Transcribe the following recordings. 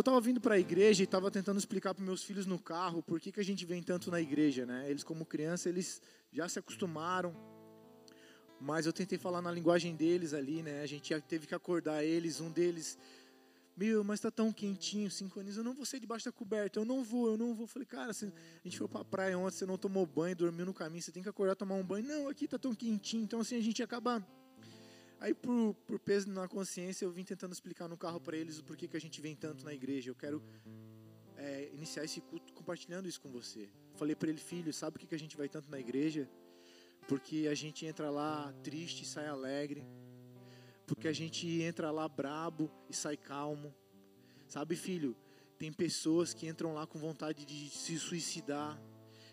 Eu estava vindo para a igreja e estava tentando explicar para meus filhos no carro por que, que a gente vem tanto na igreja, né? Eles como criança, eles já se acostumaram, mas eu tentei falar na linguagem deles ali, né? A gente teve que acordar eles, um deles, meu, mas está tão quentinho, cinco eu não vou sair debaixo da coberta, eu não vou, eu não vou. falei, cara, a gente foi para a praia ontem, você não tomou banho, dormiu no caminho, você tem que acordar tomar um banho. Não, aqui está tão quentinho, então assim a gente acaba Aí, por, por peso na consciência, eu vim tentando explicar no carro para eles o porquê que a gente vem tanto na igreja. Eu quero é, iniciar esse culto compartilhando isso com você. Falei para ele, filho, sabe por que, que a gente vai tanto na igreja? Porque a gente entra lá triste e sai alegre. Porque a gente entra lá brabo e sai calmo. Sabe, filho? Tem pessoas que entram lá com vontade de se suicidar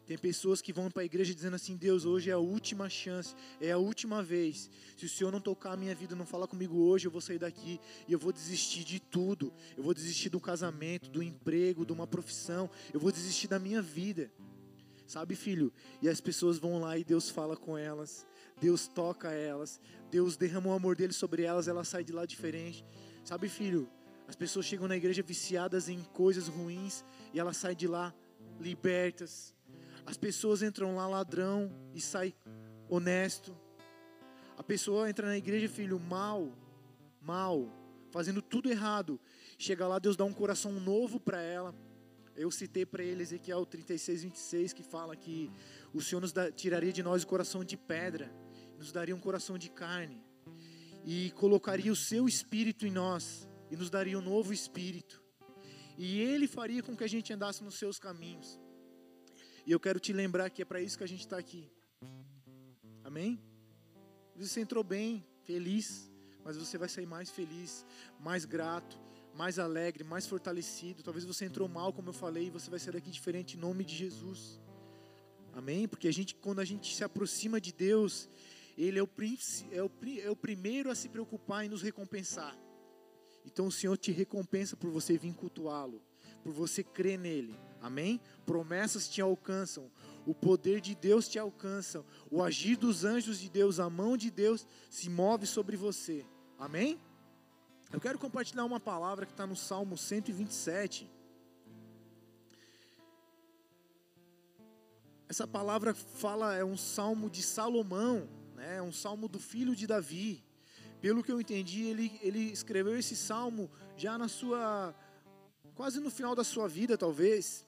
tem pessoas que vão para a igreja dizendo assim: Deus, hoje é a última chance, é a última vez. Se o Senhor não tocar a minha vida, não falar comigo hoje, eu vou sair daqui e eu vou desistir de tudo. Eu vou desistir do casamento, do emprego, de uma profissão. Eu vou desistir da minha vida. Sabe, filho? E as pessoas vão lá e Deus fala com elas. Deus toca elas. Deus derrama o amor dele sobre elas, elas saem de lá diferente. Sabe, filho? As pessoas chegam na igreja viciadas em coisas ruins e elas saem de lá libertas as pessoas entram lá ladrão e sai honesto. A pessoa entra na igreja, filho, mal, mal, fazendo tudo errado. Chega lá, Deus dá um coração novo para ela. Eu citei para ele Ezequiel 36, 26, que fala que o Senhor nos da, tiraria de nós o coração de pedra, nos daria um coração de carne, e colocaria o seu espírito em nós, e nos daria um novo espírito. E ele faria com que a gente andasse nos seus caminhos. E eu quero te lembrar que é para isso que a gente está aqui. Amém? Você entrou bem, feliz, mas você vai sair mais feliz, mais grato, mais alegre, mais fortalecido. Talvez você entrou mal, como eu falei, e você vai sair daqui diferente em nome de Jesus. Amém? Porque a gente, quando a gente se aproxima de Deus, Ele é o, é o, é o primeiro a se preocupar em nos recompensar. Então o Senhor te recompensa por você vir cultuá-lo, por você crer nele. Amém? Promessas te alcançam, o poder de Deus te alcança, o agir dos anjos de Deus, a mão de Deus se move sobre você. Amém? Eu quero compartilhar uma palavra que está no Salmo 127. Essa palavra fala, é um salmo de Salomão, né? é um salmo do filho de Davi. Pelo que eu entendi, ele, ele escreveu esse salmo já na sua, quase no final da sua vida, talvez.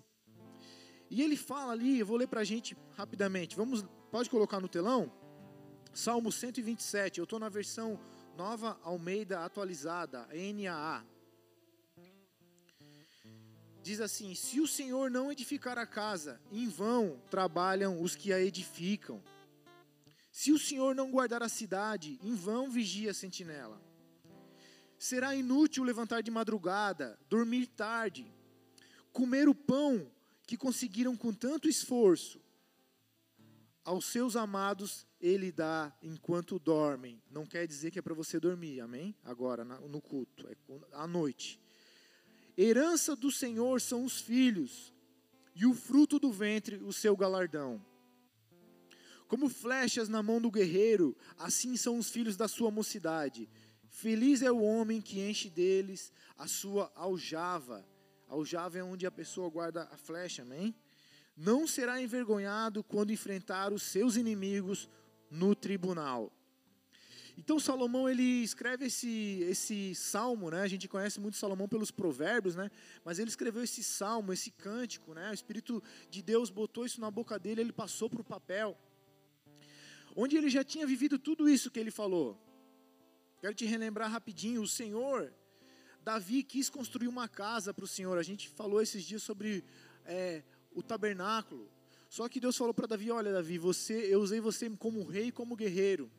E ele fala ali, eu vou ler para a gente rapidamente. Vamos, pode colocar no telão? Salmo 127. Eu estou na versão Nova Almeida atualizada, NAA. Diz assim: Se o Senhor não edificar a casa, em vão trabalham os que a edificam. Se o Senhor não guardar a cidade, em vão vigia a sentinela. Será inútil levantar de madrugada, dormir tarde, comer o pão que conseguiram com tanto esforço, aos seus amados ele dá enquanto dormem. Não quer dizer que é para você dormir, amém? Agora, no culto, é à noite. Herança do Senhor são os filhos, e o fruto do ventre, o seu galardão. Como flechas na mão do guerreiro, assim são os filhos da sua mocidade. Feliz é o homem que enche deles a sua aljava Aljava é onde a pessoa guarda a flecha, amém? Não será envergonhado quando enfrentar os seus inimigos no tribunal. Então Salomão ele escreve esse esse salmo, né? A gente conhece muito Salomão pelos provérbios, né? Mas ele escreveu esse salmo, esse cântico, né? O Espírito de Deus botou isso na boca dele, ele passou para o papel. Onde ele já tinha vivido tudo isso que ele falou. Quero te relembrar rapidinho, o Senhor Davi quis construir uma casa para o Senhor. A gente falou esses dias sobre é, o tabernáculo. Só que Deus falou para Davi: Olha, Davi, você, eu usei você como rei e como guerreiro.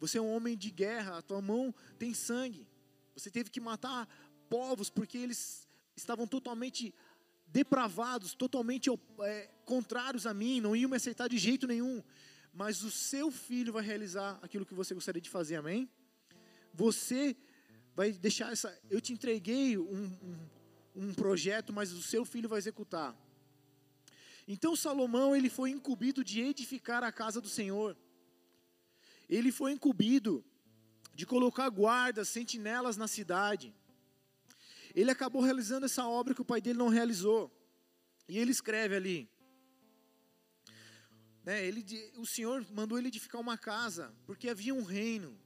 Você é um homem de guerra, a tua mão tem sangue. Você teve que matar povos porque eles estavam totalmente depravados, totalmente é, contrários a mim, não iam me aceitar de jeito nenhum. Mas o seu filho vai realizar aquilo que você gostaria de fazer, amém? Você vai deixar essa. Eu te entreguei um, um, um projeto, mas o seu filho vai executar. Então Salomão ele foi incumbido de edificar a casa do Senhor. Ele foi incumbido de colocar guardas, sentinelas na cidade. ele acabou realizando essa obra que o pai dele não realizou. E ele escreve ali. Né, ele, o Senhor mandou ele edificar uma casa, porque havia um reino.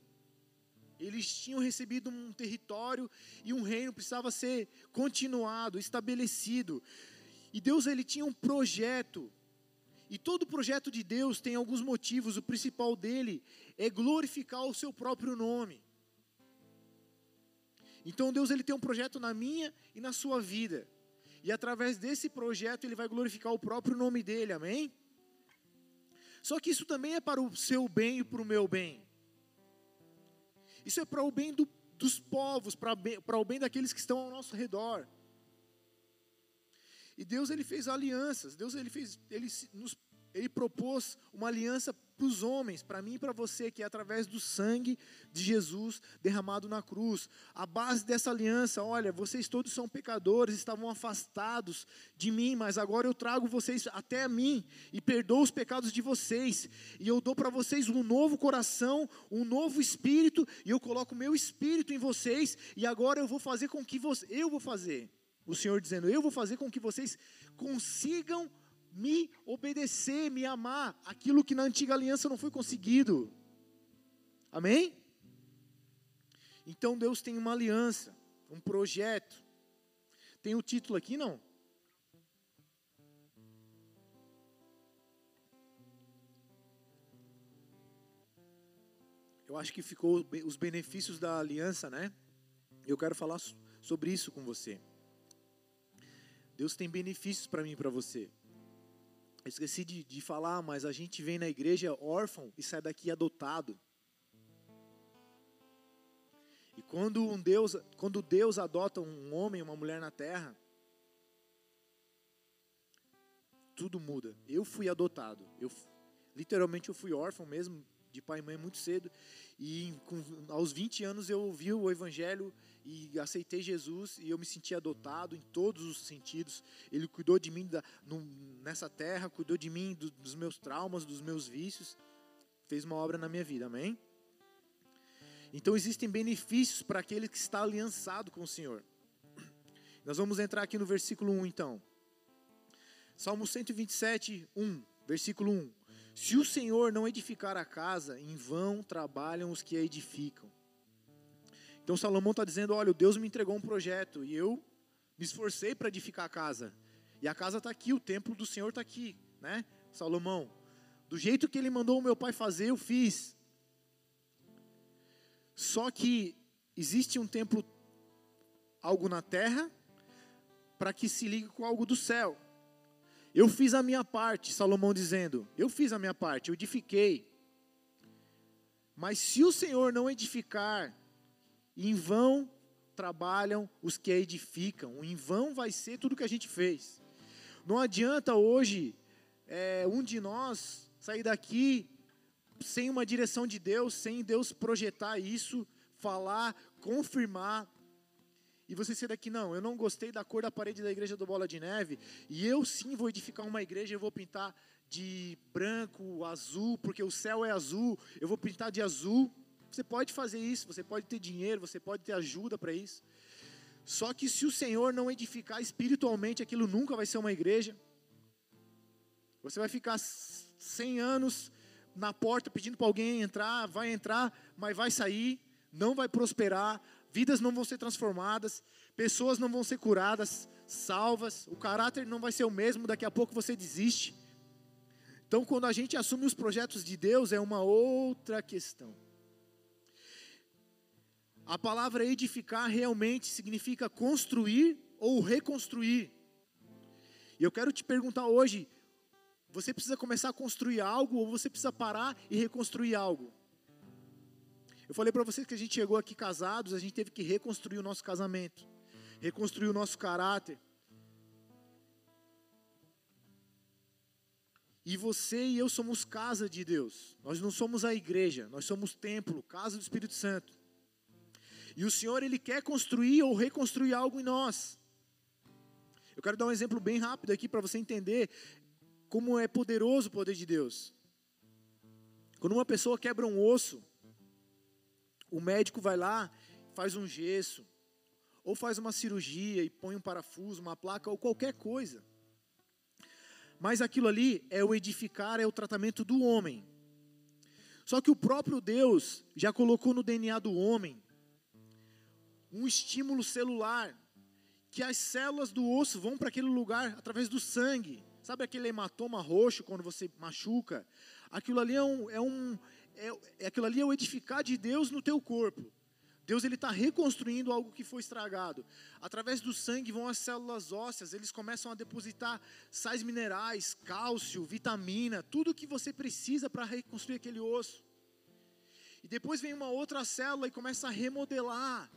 Eles tinham recebido um território e um reino precisava ser continuado, estabelecido. E Deus ele tinha um projeto. E todo projeto de Deus tem alguns motivos. O principal dele é glorificar o seu próprio nome. Então Deus ele tem um projeto na minha e na sua vida. E através desse projeto ele vai glorificar o próprio nome dele. Amém? Só que isso também é para o seu bem e para o meu bem. Isso é para o bem do, dos povos, para, o bem daqueles que estão ao nosso redor. E Deus ele fez alianças. Deus ele fez, ele nos, ele propôs uma aliança para os homens, para mim e para você, que é através do sangue de Jesus derramado na cruz. A base dessa aliança, olha, vocês todos são pecadores, estavam afastados de mim, mas agora eu trago vocês até a mim e perdoo os pecados de vocês. E eu dou para vocês um novo coração, um novo espírito, e eu coloco meu espírito em vocês, e agora eu vou fazer com que você, eu vou fazer. O Senhor dizendo, eu vou fazer com que vocês consigam me obedecer, me amar, aquilo que na antiga aliança não foi conseguido. Amém? Então Deus tem uma aliança, um projeto. Tem o título aqui, não? Eu acho que ficou os benefícios da aliança, né? Eu quero falar sobre isso com você. Deus tem benefícios para mim e para você. Eu esqueci de, de falar, mas a gente vem na igreja órfão e sai daqui adotado. E quando um Deus, quando Deus adota um homem, uma mulher na terra, tudo muda. Eu fui adotado. Eu literalmente eu fui órfão mesmo, de pai e mãe muito cedo. E com, aos 20 anos eu ouvi o evangelho e aceitei Jesus e eu me senti adotado em todos os sentidos. Ele cuidou de mim da, no, nessa terra, cuidou de mim do, dos meus traumas, dos meus vícios, fez uma obra na minha vida, amém? Então existem benefícios para aquele que está aliançado com o Senhor. Nós vamos entrar aqui no versículo 1 então. Salmo 127, 1, versículo 1. Se o Senhor não edificar a casa, em vão trabalham os que a edificam. Então Salomão está dizendo: olha, Deus me entregou um projeto e eu me esforcei para edificar a casa. E a casa está aqui, o templo do Senhor está aqui, né? Salomão, do jeito que ele mandou o meu pai fazer, eu fiz. Só que existe um templo, algo na terra, para que se ligue com algo do céu. Eu fiz a minha parte, Salomão dizendo, eu fiz a minha parte, eu edifiquei. Mas se o Senhor não edificar, em vão trabalham os que a edificam. Em vão vai ser tudo que a gente fez. Não adianta hoje é, um de nós sair daqui sem uma direção de Deus, sem Deus projetar isso, falar, confirmar. E você sair daqui, não, eu não gostei da cor da parede da igreja do Bola de Neve, e eu sim vou edificar uma igreja, eu vou pintar de branco, azul, porque o céu é azul, eu vou pintar de azul. Você pode fazer isso, você pode ter dinheiro, você pode ter ajuda para isso. Só que se o Senhor não edificar espiritualmente, aquilo nunca vai ser uma igreja. Você vai ficar 100 anos na porta pedindo para alguém entrar, vai entrar, mas vai sair, não vai prosperar, vidas não vão ser transformadas, pessoas não vão ser curadas, salvas, o caráter não vai ser o mesmo, daqui a pouco você desiste. Então, quando a gente assume os projetos de Deus, é uma outra questão. A palavra edificar realmente significa construir ou reconstruir. E eu quero te perguntar hoje: você precisa começar a construir algo ou você precisa parar e reconstruir algo? Eu falei para vocês que a gente chegou aqui casados, a gente teve que reconstruir o nosso casamento, reconstruir o nosso caráter. E você e eu somos casa de Deus. Nós não somos a igreja, nós somos templo, casa do Espírito Santo. E o Senhor, Ele quer construir ou reconstruir algo em nós. Eu quero dar um exemplo bem rápido aqui para você entender como é poderoso o poder de Deus. Quando uma pessoa quebra um osso, o médico vai lá, faz um gesso, ou faz uma cirurgia e põe um parafuso, uma placa ou qualquer coisa. Mas aquilo ali é o edificar, é o tratamento do homem. Só que o próprio Deus já colocou no DNA do homem um estímulo celular, que as células do osso vão para aquele lugar através do sangue. Sabe aquele hematoma roxo quando você machuca? Aquilo ali é um, é um é, é aquilo ali é o edificar de Deus no teu corpo. Deus ele está reconstruindo algo que foi estragado. Através do sangue vão as células ósseas, eles começam a depositar sais minerais, cálcio, vitamina, tudo que você precisa para reconstruir aquele osso. E depois vem uma outra célula e começa a remodelar,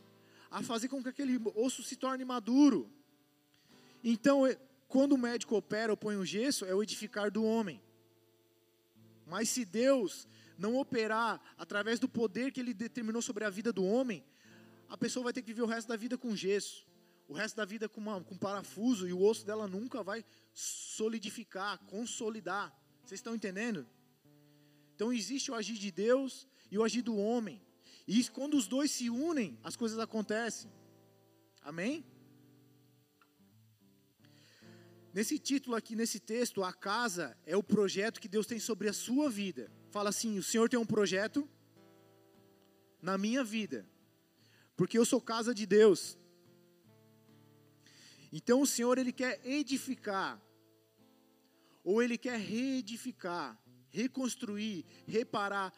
a fazer com que aquele osso se torne maduro. Então, é, quando o médico opera ou põe o gesso, é o edificar do homem. Mas se Deus não operar através do poder que ele determinou sobre a vida do homem, a pessoa vai ter que viver o resto da vida com gesso, o resto da vida com, uma, com parafuso, e o osso dela nunca vai solidificar, consolidar. Vocês estão entendendo? Então existe o agir de Deus e o agir do homem. E quando os dois se unem, as coisas acontecem. Amém? Nesse título aqui, nesse texto, a casa é o projeto que Deus tem sobre a sua vida. Fala assim: o Senhor tem um projeto na minha vida, porque eu sou casa de Deus. Então o Senhor ele quer edificar, ou ele quer reedificar, reconstruir, reparar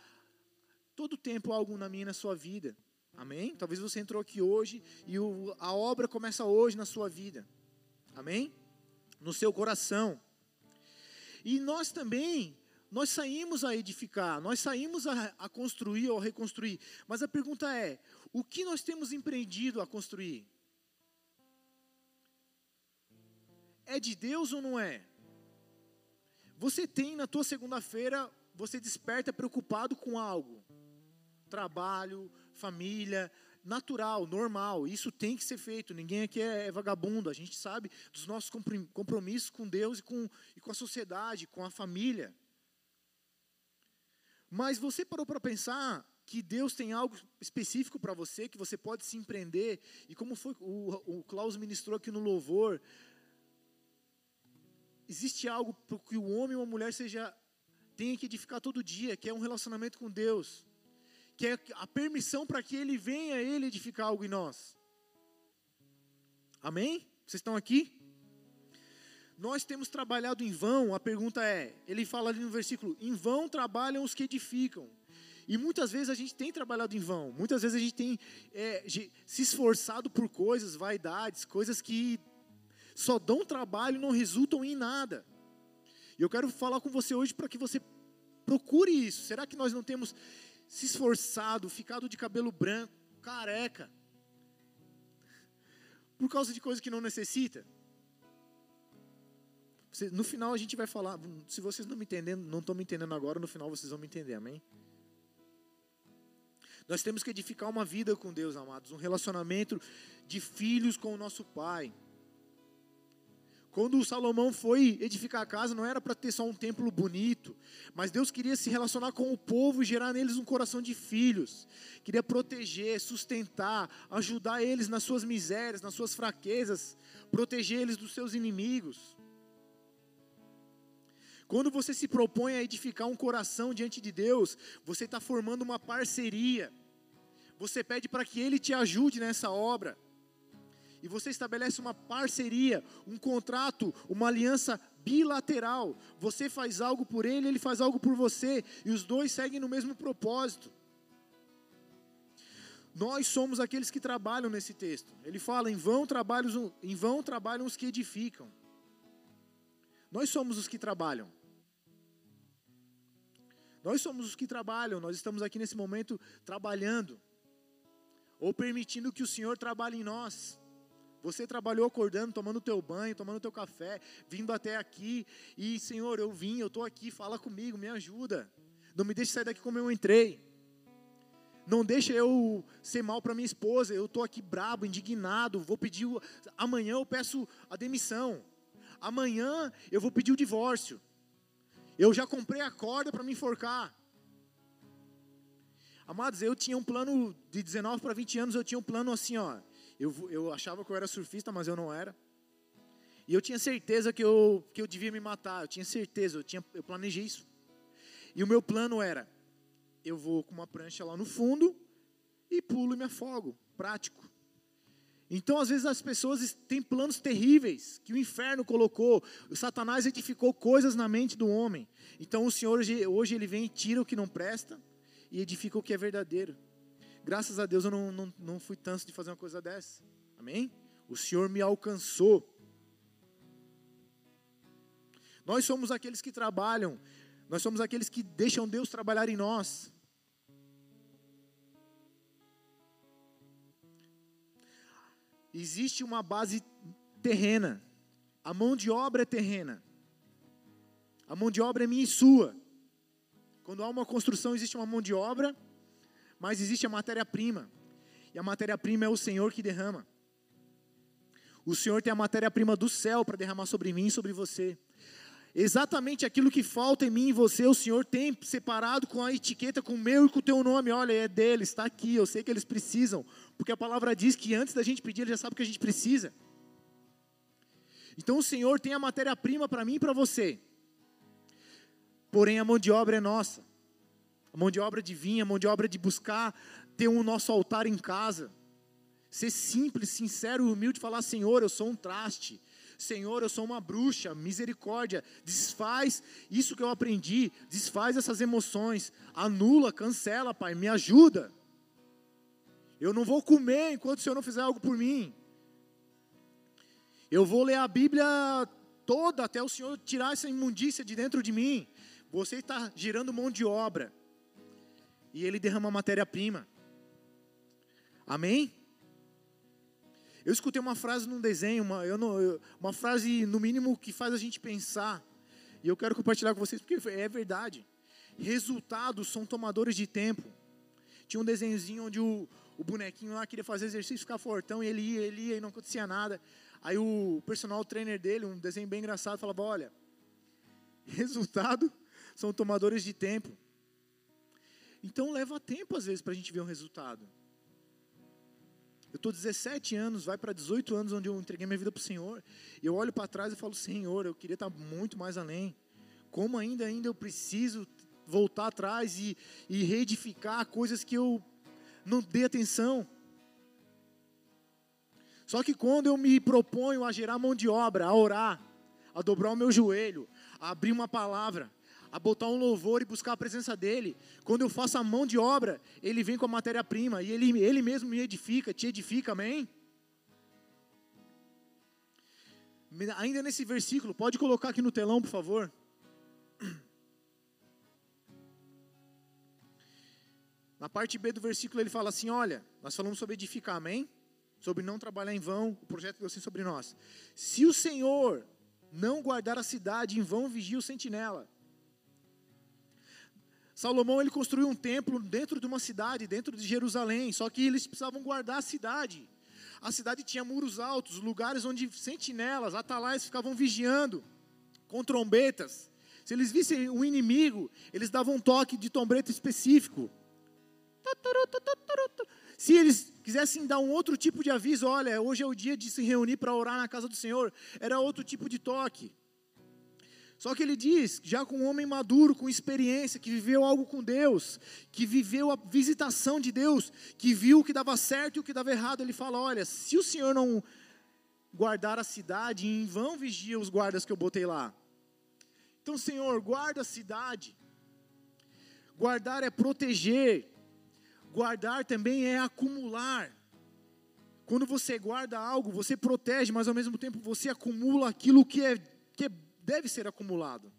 todo tempo algo na minha na sua vida. Amém? Talvez você entrou aqui hoje e o, a obra começa hoje na sua vida. Amém? No seu coração. E nós também nós saímos a edificar, nós saímos a, a construir ou a reconstruir. Mas a pergunta é: o que nós temos empreendido a construir? É de Deus ou não é? Você tem na tua segunda-feira, você desperta preocupado com algo. Trabalho, família, natural, normal. Isso tem que ser feito. Ninguém aqui é, é vagabundo. A gente sabe dos nossos compromissos com Deus e com, e com a sociedade, com a família. Mas você parou para pensar que Deus tem algo específico para você, que você pode se empreender, e como foi o, o Klaus ministrou aqui no louvor, existe algo para que o homem ou a mulher seja tenha que edificar todo dia, que é um relacionamento com Deus, que é a permissão para que Ele venha Ele edificar algo em nós. Amém? Vocês estão aqui? Nós temos trabalhado em vão, a pergunta é, ele fala ali no versículo, em vão trabalham os que edificam. E muitas vezes a gente tem trabalhado em vão, muitas vezes a gente tem é, se esforçado por coisas, vaidades, coisas que só dão trabalho e não resultam em nada. E eu quero falar com você hoje para que você procure isso. Será que nós não temos se esforçado, ficado de cabelo branco, careca, por causa de coisas que não necessita? No final a gente vai falar, se vocês não me entendendo, não estão me entendendo agora, no final vocês vão me entender, amém? Nós temos que edificar uma vida com Deus, amados, um relacionamento de filhos com o nosso Pai. Quando o Salomão foi edificar a casa, não era para ter só um templo bonito, mas Deus queria se relacionar com o povo e gerar neles um coração de filhos. Queria proteger, sustentar, ajudar eles nas suas misérias, nas suas fraquezas, proteger eles dos seus inimigos. Quando você se propõe a edificar um coração diante de Deus, você está formando uma parceria. Você pede para que Ele te ajude nessa obra. E você estabelece uma parceria, um contrato, uma aliança bilateral. Você faz algo por Ele, Ele faz algo por você. E os dois seguem no mesmo propósito. Nós somos aqueles que trabalham nesse texto. Ele fala: em vão trabalham, em vão trabalham os que edificam. Nós somos os que trabalham. Nós somos os que trabalham, nós estamos aqui nesse momento trabalhando, ou permitindo que o Senhor trabalhe em nós. Você trabalhou acordando, tomando teu banho, tomando teu café, vindo até aqui, e Senhor, eu vim, eu estou aqui, fala comigo, me ajuda. Não me deixe sair daqui como eu entrei. Não deixe eu ser mal para minha esposa. Eu estou aqui brabo, indignado. Vou pedir. Amanhã eu peço a demissão. Amanhã eu vou pedir o divórcio. Eu já comprei a corda para me enforcar. Amados, eu tinha um plano de 19 para 20 anos, eu tinha um plano assim, ó. Eu, eu achava que eu era surfista, mas eu não era. E eu tinha certeza que eu, que eu devia me matar. Eu tinha certeza, eu, tinha, eu planejei isso. E o meu plano era: eu vou com uma prancha lá no fundo e pulo e me afogo. Prático. Então, às vezes, as pessoas têm planos terríveis que o inferno colocou. O Satanás edificou coisas na mente do homem. Então, o Senhor hoje, hoje ele vem e tira o que não presta e edifica o que é verdadeiro. Graças a Deus eu não, não, não fui tanto de fazer uma coisa dessa. Amém? O Senhor me alcançou. Nós somos aqueles que trabalham, nós somos aqueles que deixam Deus trabalhar em nós. Existe uma base terrena, a mão de obra é terrena, a mão de obra é minha e sua. Quando há uma construção, existe uma mão de obra, mas existe a matéria-prima, e a matéria-prima é o Senhor que derrama. O Senhor tem a matéria-prima do céu para derramar sobre mim e sobre você. Exatamente aquilo que falta em mim e você, o Senhor tem separado com a etiqueta, com o meu e com o teu nome. Olha, é deles, está aqui. Eu sei que eles precisam, porque a palavra diz que antes da gente pedir, Ele já sabe o que a gente precisa. Então o Senhor tem a matéria-prima para mim e para você. Porém, a mão de obra é nossa. A mão de obra de vir, a mão de obra de buscar ter um nosso altar em casa. Ser simples, sincero e humilde, falar: Senhor, eu sou um traste. Senhor, eu sou uma bruxa, misericórdia, desfaz isso que eu aprendi, desfaz essas emoções, anula, cancela, Pai, me ajuda. Eu não vou comer enquanto o Senhor não fizer algo por mim. Eu vou ler a Bíblia toda até o Senhor tirar essa imundícia de dentro de mim. Você está girando mão de obra. E Ele derrama matéria-prima. Amém? Eu escutei uma frase num desenho, uma, eu não, uma frase no mínimo que faz a gente pensar. E eu quero compartilhar com vocês porque é verdade. Resultados são tomadores de tempo. Tinha um desenhozinho onde o, o bonequinho lá queria fazer exercício, ficar fortão, e ele ia, ele ia e não acontecia nada. Aí o personal trainer dele, um desenho bem engraçado, falava: Olha, resultado são tomadores de tempo. Então leva tempo às vezes para a gente ver um resultado. Eu estou 17 anos, vai para 18 anos onde eu entreguei minha vida para o Senhor. E eu olho para trás e falo, Senhor, eu queria estar muito mais além. Como ainda, ainda eu preciso voltar atrás e, e reedificar coisas que eu não dei atenção. Só que quando eu me proponho a gerar mão de obra, a orar, a dobrar o meu joelho, a abrir uma palavra, a botar um louvor e buscar a presença dele. Quando eu faço a mão de obra, ele vem com a matéria-prima e ele, ele mesmo me edifica, te edifica, amém? Ainda nesse versículo, pode colocar aqui no telão, por favor. Na parte B do versículo ele fala assim: Olha, nós falamos sobre edificar, amém? Sobre não trabalhar em vão, o projeto de Deus tem sobre nós. Se o Senhor não guardar a cidade, em vão vigia o sentinela. Salomão ele construiu um templo dentro de uma cidade, dentro de Jerusalém, só que eles precisavam guardar a cidade. A cidade tinha muros altos, lugares onde sentinelas, atalaias ficavam vigiando com trombetas. Se eles vissem um inimigo, eles davam um toque de trombeta específico. Se eles quisessem dar um outro tipo de aviso, olha, hoje é o dia de se reunir para orar na casa do Senhor, era outro tipo de toque. Só que ele diz, já com um homem maduro, com experiência, que viveu algo com Deus, que viveu a visitação de Deus, que viu o que dava certo e o que dava errado, ele fala: Olha, se o Senhor não guardar a cidade, em vão vigia os guardas que eu botei lá. Então, Senhor, guarda a cidade. Guardar é proteger, guardar também é acumular. Quando você guarda algo, você protege, mas ao mesmo tempo você acumula aquilo que é, que é deve ser acumulado.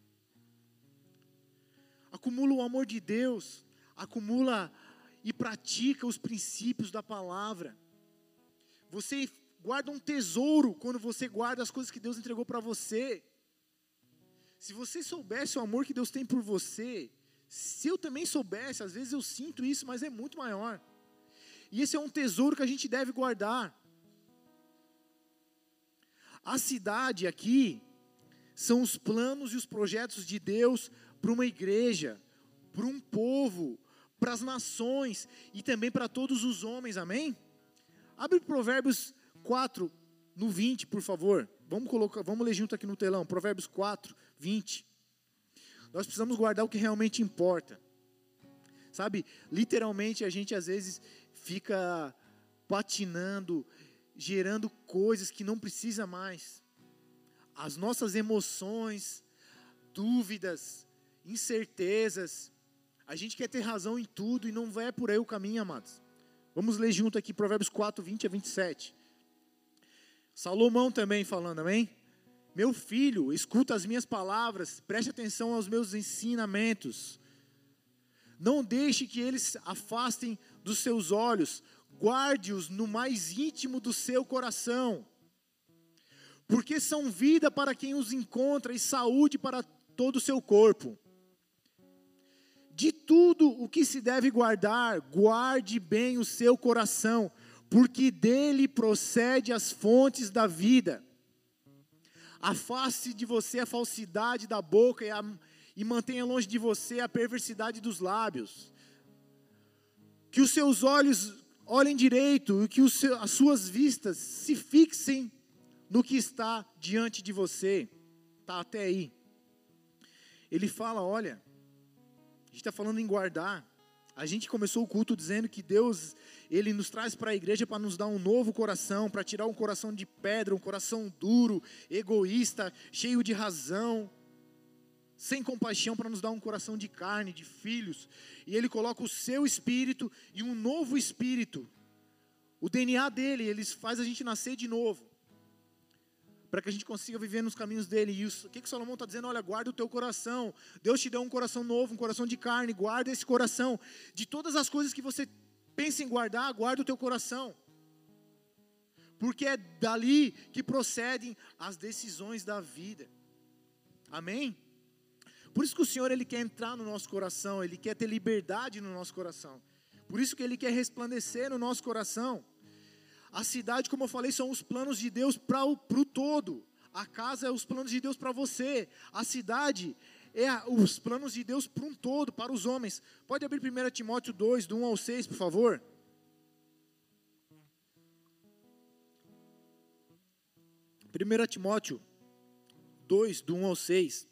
Acumula o amor de Deus, acumula e pratica os princípios da palavra. Você guarda um tesouro quando você guarda as coisas que Deus entregou para você. Se você soubesse o amor que Deus tem por você, se eu também soubesse, às vezes eu sinto isso, mas é muito maior. E esse é um tesouro que a gente deve guardar. A cidade aqui, são os planos e os projetos de Deus para uma igreja, para um povo, para as nações e também para todos os homens, amém? Abre Provérbios 4, no 20, por favor. Vamos colocar, vamos ler junto aqui no telão. Provérbios 4, 20. Nós precisamos guardar o que realmente importa. Sabe, literalmente a gente às vezes fica patinando, gerando coisas que não precisa mais. As nossas emoções, dúvidas, incertezas, a gente quer ter razão em tudo e não vai por aí o caminho, amados. Vamos ler junto aqui Provérbios 4, 20 a 27. Salomão também falando, amém? Meu filho, escuta as minhas palavras, preste atenção aos meus ensinamentos. Não deixe que eles afastem dos seus olhos, guarde-os no mais íntimo do seu coração, porque são vida para quem os encontra e saúde para todo o seu corpo. De tudo o que se deve guardar, guarde bem o seu coração, porque dele procede as fontes da vida. Afaste de você a falsidade da boca e, a, e mantenha longe de você a perversidade dos lábios. Que os seus olhos olhem direito e que as suas vistas se fixem no que está diante de você. Tá até aí. Ele fala, olha, a gente está falando em guardar. A gente começou o culto dizendo que Deus, Ele nos traz para a igreja para nos dar um novo coração, para tirar um coração de pedra, um coração duro, egoísta, cheio de razão, sem compaixão, para nos dar um coração de carne, de filhos. E Ele coloca o seu espírito e um novo espírito. O DNA dele, Ele faz a gente nascer de novo para que a gente consiga viver nos caminhos dele. E isso, o que, que Salomão está dizendo? Olha, guarda o teu coração. Deus te deu um coração novo, um coração de carne. Guarda esse coração. De todas as coisas que você pensa em guardar, guarda o teu coração. Porque é dali que procedem as decisões da vida. Amém? Por isso que o Senhor ele quer entrar no nosso coração, ele quer ter liberdade no nosso coração. Por isso que ele quer resplandecer no nosso coração. A cidade, como eu falei, são os planos de Deus para o todo. A casa é os planos de Deus para você. A cidade é os planos de Deus para um todo, para os homens. Pode abrir 1 Timóteo 2, do 1 ao 6, por favor. Primeira Timóteo 2, do 1 ao 6.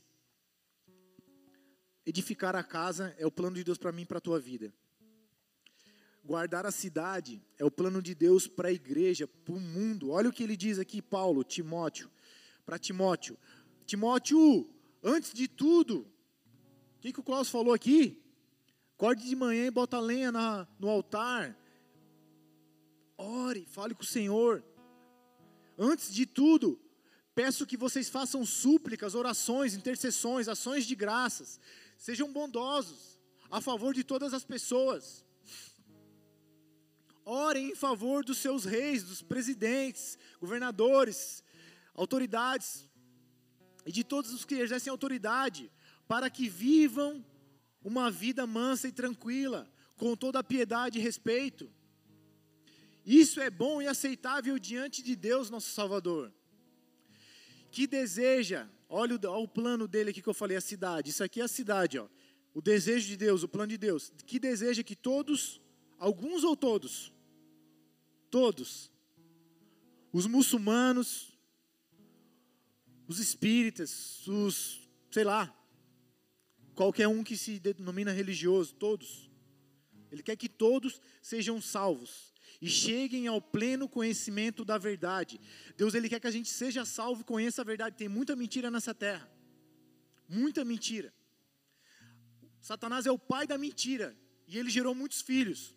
Edificar a casa é o plano de Deus para mim e para a tua vida. Guardar a cidade é o plano de Deus para a igreja, para o mundo. Olha o que ele diz aqui, Paulo, Timóteo, para Timóteo. Timóteo, antes de tudo, o que, que o Klaus falou aqui? Acorde de manhã e bota lenha na, no altar. Ore, fale com o Senhor. Antes de tudo, peço que vocês façam súplicas, orações, intercessões, ações de graças. Sejam bondosos a favor de todas as pessoas Orem em favor dos seus reis, dos presidentes, governadores, autoridades e de todos os que exercem autoridade, para que vivam uma vida mansa e tranquila, com toda a piedade e respeito. Isso é bom e aceitável diante de Deus, nosso Salvador, que deseja, olha o, olha o plano dele aqui que eu falei, a cidade. Isso aqui é a cidade, ó. O desejo de Deus, o plano de Deus, que deseja que todos, alguns ou todos, Todos. Os muçulmanos, os espíritas, os, sei lá, qualquer um que se denomina religioso, todos. Ele quer que todos sejam salvos e cheguem ao pleno conhecimento da verdade. Deus ele quer que a gente seja salvo e conheça a verdade. Tem muita mentira nessa terra. Muita mentira. Satanás é o pai da mentira e ele gerou muitos filhos.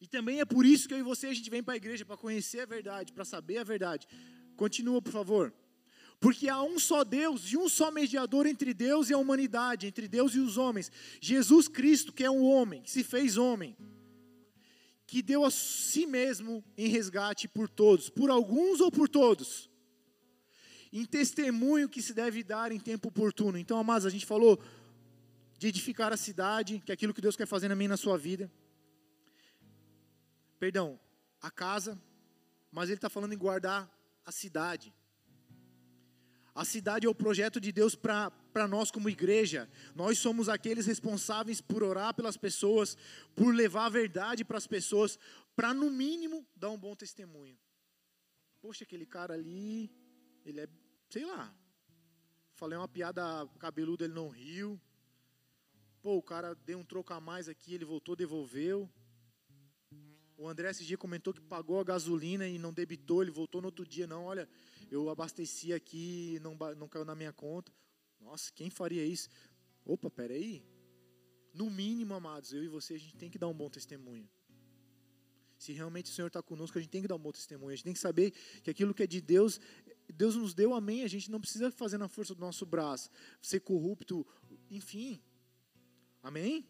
E também é por isso que eu e você a gente vem para a igreja para conhecer a verdade, para saber a verdade. Continua, por favor. Porque há um só Deus e um só mediador entre Deus e a humanidade, entre Deus e os homens. Jesus Cristo, que é um homem, que se fez homem, que deu a si mesmo em resgate por todos, por alguns ou por todos. Em testemunho que se deve dar em tempo oportuno. Então, amados, a gente falou de edificar a cidade, que é aquilo que Deus quer fazer na minha e na sua vida perdão, a casa, mas ele está falando em guardar a cidade. A cidade é o projeto de Deus para nós como igreja. Nós somos aqueles responsáveis por orar pelas pessoas, por levar a verdade para as pessoas, para no mínimo dar um bom testemunho. Poxa, aquele cara ali, ele é, sei lá. Falei uma piada cabeluda, ele não riu. Pô, o cara deu um troco a mais aqui, ele voltou, devolveu. O André esse dia comentou que pagou a gasolina e não debitou, ele voltou no outro dia, não, olha, eu abasteci aqui não, não caiu na minha conta. Nossa, quem faria isso? Opa, peraí. No mínimo, amados, eu e você, a gente tem que dar um bom testemunho. Se realmente o Senhor está conosco, a gente tem que dar um bom testemunho. A gente tem que saber que aquilo que é de Deus, Deus nos deu, amém. A gente não precisa fazer na força do nosso braço, ser corrupto, enfim. Amém?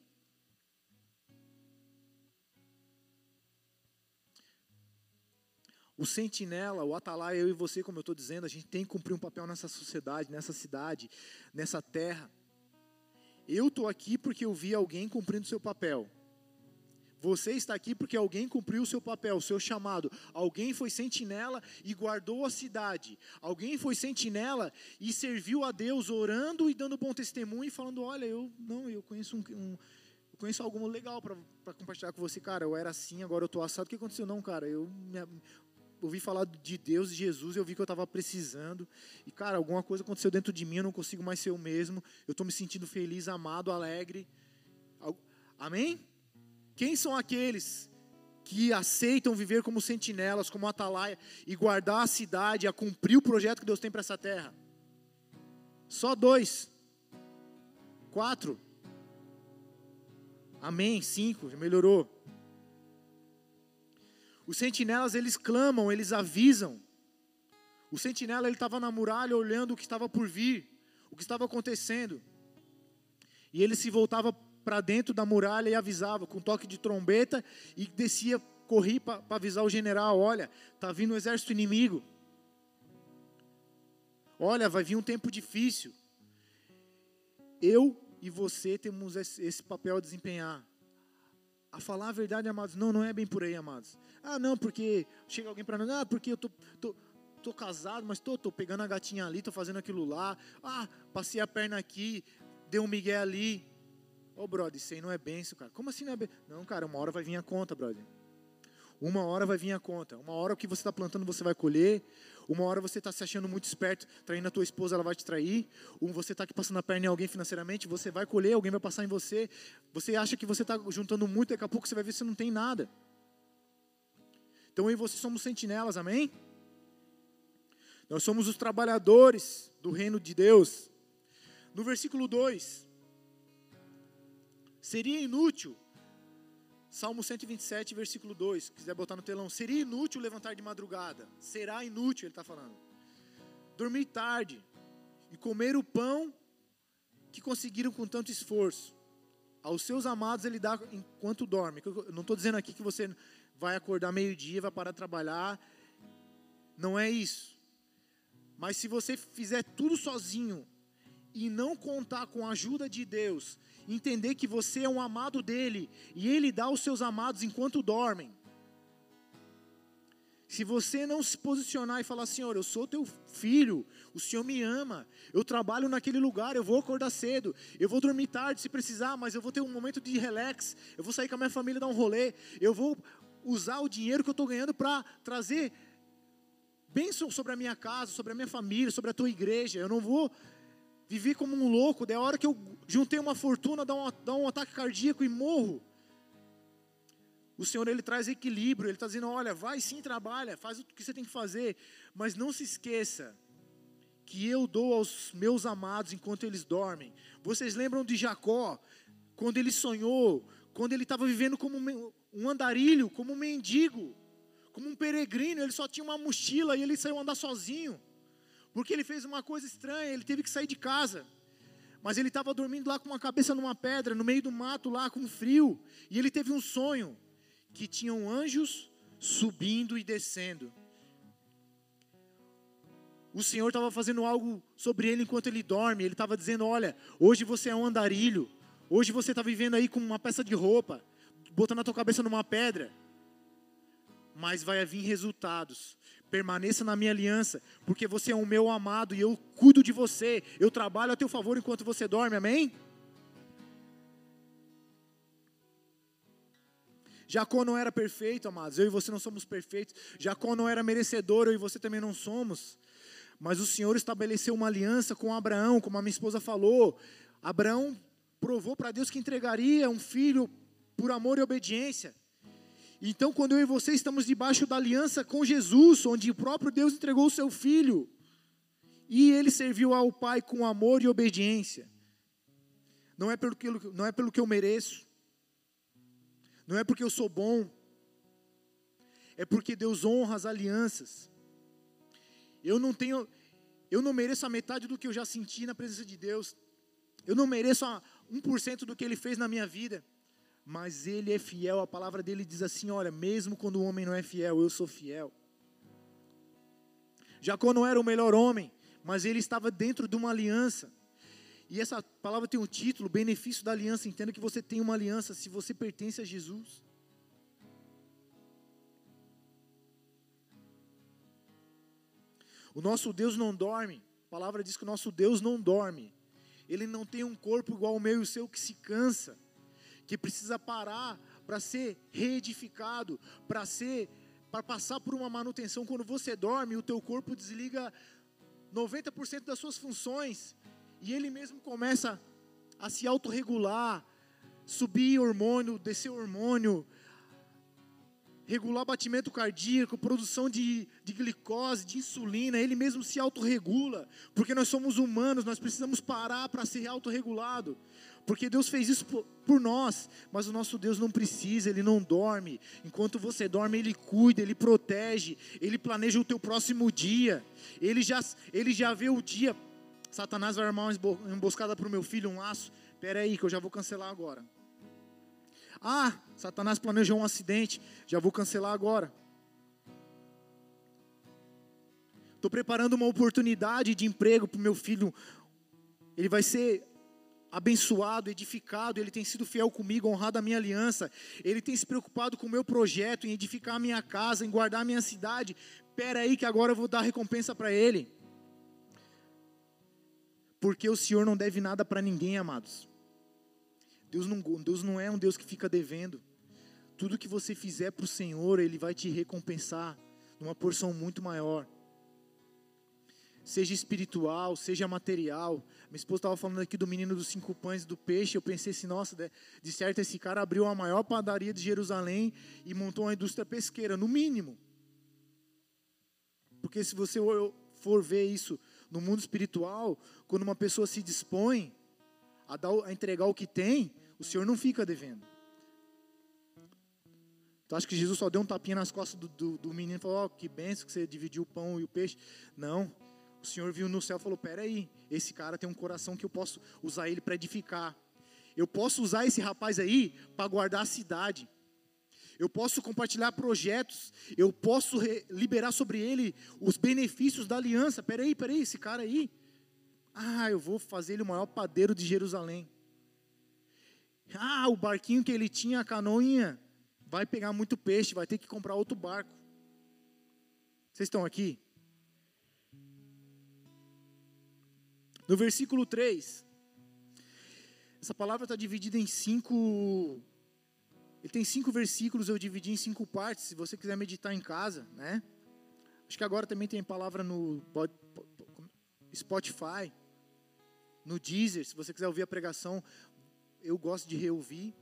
O sentinela, o atalaia, eu e você, como eu estou dizendo, a gente tem que cumprir um papel nessa sociedade, nessa cidade, nessa terra. Eu estou aqui porque eu vi alguém cumprindo seu papel. Você está aqui porque alguém cumpriu o seu papel, o seu chamado. Alguém foi sentinela e guardou a cidade. Alguém foi sentinela e serviu a Deus orando e dando bom testemunho e falando: Olha, eu não, eu conheço um, um eu conheço algo legal para compartilhar com você, cara. Eu era assim, agora eu estou assado. O que aconteceu? Não, cara. Eu me, ouvi falar de Deus e Jesus, eu vi que eu estava precisando. E, cara, alguma coisa aconteceu dentro de mim, eu não consigo mais ser o mesmo. Eu estou me sentindo feliz, amado, alegre. Amém? Quem são aqueles que aceitam viver como sentinelas, como atalaia, e guardar a cidade, a cumprir o projeto que Deus tem para essa terra? Só dois. Quatro. Amém. Cinco. Já melhorou. Os sentinelas, eles clamam, eles avisam. O sentinela, ele estava na muralha olhando o que estava por vir, o que estava acontecendo. E ele se voltava para dentro da muralha e avisava com toque de trombeta e descia, corria para avisar o general: olha, está vindo um exército inimigo. Olha, vai vir um tempo difícil. Eu e você temos esse papel a desempenhar. A falar a verdade, amados. Não, não é bem por aí, amados. Ah, não, porque chega alguém para nós. Ah, porque eu tô, tô, tô casado, mas tô, tô pegando a gatinha ali, tô fazendo aquilo lá. Ah, passei a perna aqui, dei um migué ali. Ô, oh, brother, isso aí não é benção, cara. Como assim não é benção? Não, cara, uma hora vai vir a conta, brother. Uma hora vai vir a conta. Uma hora o que você está plantando você vai colher. Uma hora você está se achando muito esperto, traindo a tua esposa, ela vai te trair. Um, você está aqui passando a perna em alguém financeiramente, você vai colher, alguém vai passar em você. Você acha que você está juntando muito, daqui a pouco você vai ver se não tem nada. Então eu e você somos sentinelas, amém? Nós somos os trabalhadores do reino de Deus. No versículo 2, Seria inútil, Salmo 127, versículo 2, se quiser botar no telão, seria inútil levantar de madrugada, será inútil, ele está falando. Dormir tarde e comer o pão que conseguiram com tanto esforço. Aos seus amados ele dá enquanto dorme. Eu não estou dizendo aqui que você vai acordar meio-dia, vai parar de trabalhar. Não é isso. Mas se você fizer tudo sozinho e não contar com a ajuda de Deus, entender que você é um amado dele e ele dá os seus amados enquanto dormem. Se você não se posicionar e falar, Senhor, eu sou teu filho, o Senhor me ama, eu trabalho naquele lugar, eu vou acordar cedo, eu vou dormir tarde se precisar, mas eu vou ter um momento de relax, eu vou sair com a minha família dar um rolê, eu vou usar o dinheiro que eu estou ganhando para trazer bênção sobre a minha casa, sobre a minha família, sobre a tua igreja, eu não vou vivi como um louco, da hora que eu juntei uma fortuna, dá um, dá um ataque cardíaco e morro. O Senhor ele traz equilíbrio, ele está dizendo: olha, vai sim, trabalha, faz o que você tem que fazer, mas não se esqueça que eu dou aos meus amados enquanto eles dormem. Vocês lembram de Jacó, quando ele sonhou, quando ele estava vivendo como um andarilho, como um mendigo, como um peregrino, ele só tinha uma mochila e ele saiu andar sozinho. Porque ele fez uma coisa estranha, ele teve que sair de casa. Mas ele estava dormindo lá com uma cabeça numa pedra, no meio do mato lá, com frio. E ele teve um sonho que tinham anjos subindo e descendo. O Senhor estava fazendo algo sobre ele enquanto ele dorme. Ele estava dizendo: Olha, hoje você é um andarilho. Hoje você está vivendo aí com uma peça de roupa, botando a tua cabeça numa pedra. mas vai vir resultados. Permaneça na minha aliança, porque você é o meu amado e eu cuido de você. Eu trabalho a teu favor enquanto você dorme, amém? Jacó não era perfeito, amados. Eu e você não somos perfeitos. Jacó não era merecedor, eu e você também não somos. Mas o Senhor estabeleceu uma aliança com Abraão, como a minha esposa falou. Abraão provou para Deus que entregaria um filho por amor e obediência. Então, quando eu e você estamos debaixo da aliança com Jesus, onde o próprio Deus entregou o seu filho, e ele serviu ao Pai com amor e obediência, não é pelo que, não é pelo que eu mereço, não é porque eu sou bom, é porque Deus honra as alianças. Eu não tenho, eu não mereço a metade do que eu já senti na presença de Deus. Eu não mereço a 1% do que Ele fez na minha vida. Mas Ele é fiel. A palavra dele diz assim: olha, mesmo quando o homem não é fiel, eu sou fiel. Jacó não era o melhor homem, mas ele estava dentro de uma aliança. E essa palavra tem um título, benefício da aliança. Entenda que você tem uma aliança se você pertence a Jesus. O nosso Deus não dorme. A palavra diz que o nosso Deus não dorme. Ele não tem um corpo igual ao meu e o seu que se cansa, que precisa parar para ser reedificado, para ser para passar por uma manutenção. Quando você dorme, o teu corpo desliga 90% das suas funções. E ele mesmo começa a se autorregular, subir hormônio, descer hormônio, regular batimento cardíaco, produção de, de glicose, de insulina, ele mesmo se autorregula, porque nós somos humanos, nós precisamos parar para ser autorregulado, porque Deus fez isso por, nós, mas o nosso Deus não precisa, ele não dorme, enquanto você dorme, ele cuida, ele protege, ele planeja o teu próximo dia, ele já, ele já vê o dia, Satanás vai armar uma emboscada para o meu filho, um laço, espera aí que eu já vou cancelar agora, ah, Satanás planejou um acidente, já vou cancelar agora. Estou preparando uma oportunidade de emprego para o meu filho. Ele vai ser abençoado, edificado. Ele tem sido fiel comigo, honrado a minha aliança. Ele tem se preocupado com o meu projeto, em edificar a minha casa, em guardar a minha cidade. Espera aí que agora eu vou dar recompensa para ele. Porque o Senhor não deve nada para ninguém, amados. Deus não, Deus não é um Deus que fica devendo. Tudo que você fizer para o Senhor, Ele vai te recompensar numa porção muito maior. Seja espiritual, seja material. Minha esposa estava falando aqui do menino dos cinco pães do peixe. Eu pensei assim, nossa, de certo esse cara abriu a maior padaria de Jerusalém e montou uma indústria pesqueira, no mínimo. Porque se você for ver isso no mundo espiritual, quando uma pessoa se dispõe a, dar, a entregar o que tem, o Senhor não fica devendo. Tu acha que Jesus só deu um tapinha nas costas do, do, do menino e falou: oh, que benção que você dividiu o pão e o peixe? Não. O Senhor viu no céu e falou: Pera aí, esse cara tem um coração que eu posso usar ele para edificar. Eu posso usar esse rapaz aí para guardar a cidade. Eu posso compartilhar projetos. Eu posso liberar sobre ele os benefícios da aliança. Peraí, peraí, esse cara aí. Ah, eu vou fazer ele o maior padeiro de Jerusalém. Ah, o barquinho que ele tinha, a canoinha, vai pegar muito peixe, vai ter que comprar outro barco. Vocês estão aqui? No versículo 3, essa palavra está dividida em cinco. Ele tem cinco versículos, eu dividi em cinco partes, se você quiser meditar em casa, né? Acho que agora também tem palavra no Spotify, no Deezer, se você quiser ouvir a pregação, eu gosto de reouvir.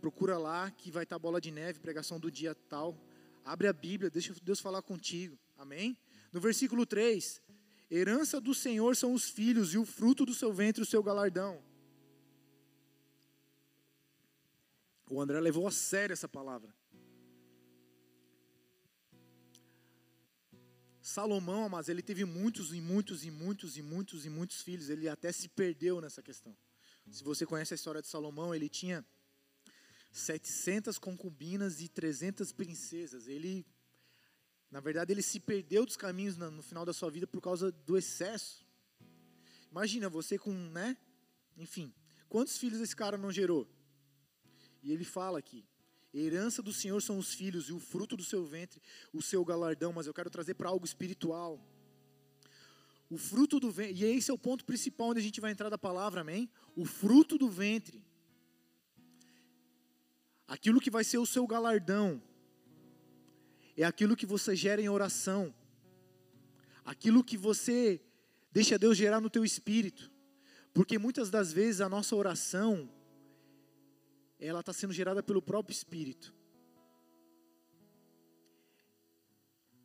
Procura lá que vai estar bola de neve, pregação do dia tal. Abre a Bíblia, deixa Deus falar contigo. Amém? No versículo 3, herança do Senhor são os filhos e o fruto do seu ventre o seu galardão. O André levou a sério essa palavra. Salomão, mas ele teve muitos e muitos e muitos e muitos e muitos filhos. Ele até se perdeu nessa questão. Se você conhece a história de Salomão, ele tinha 700 concubinas e 300 princesas. Ele, na verdade, ele se perdeu dos caminhos no final da sua vida por causa do excesso. Imagina você com, né? Enfim, quantos filhos esse cara não gerou? E ele fala aqui. Herança do Senhor são os filhos e o fruto do seu ventre, o seu galardão. Mas eu quero trazer para algo espiritual. O fruto do ventre, e esse é o ponto principal onde a gente vai entrar da palavra, amém? O fruto do ventre. Aquilo que vai ser o seu galardão. É aquilo que você gera em oração. Aquilo que você deixa Deus gerar no teu espírito. Porque muitas das vezes a nossa oração ela está sendo gerada pelo próprio Espírito.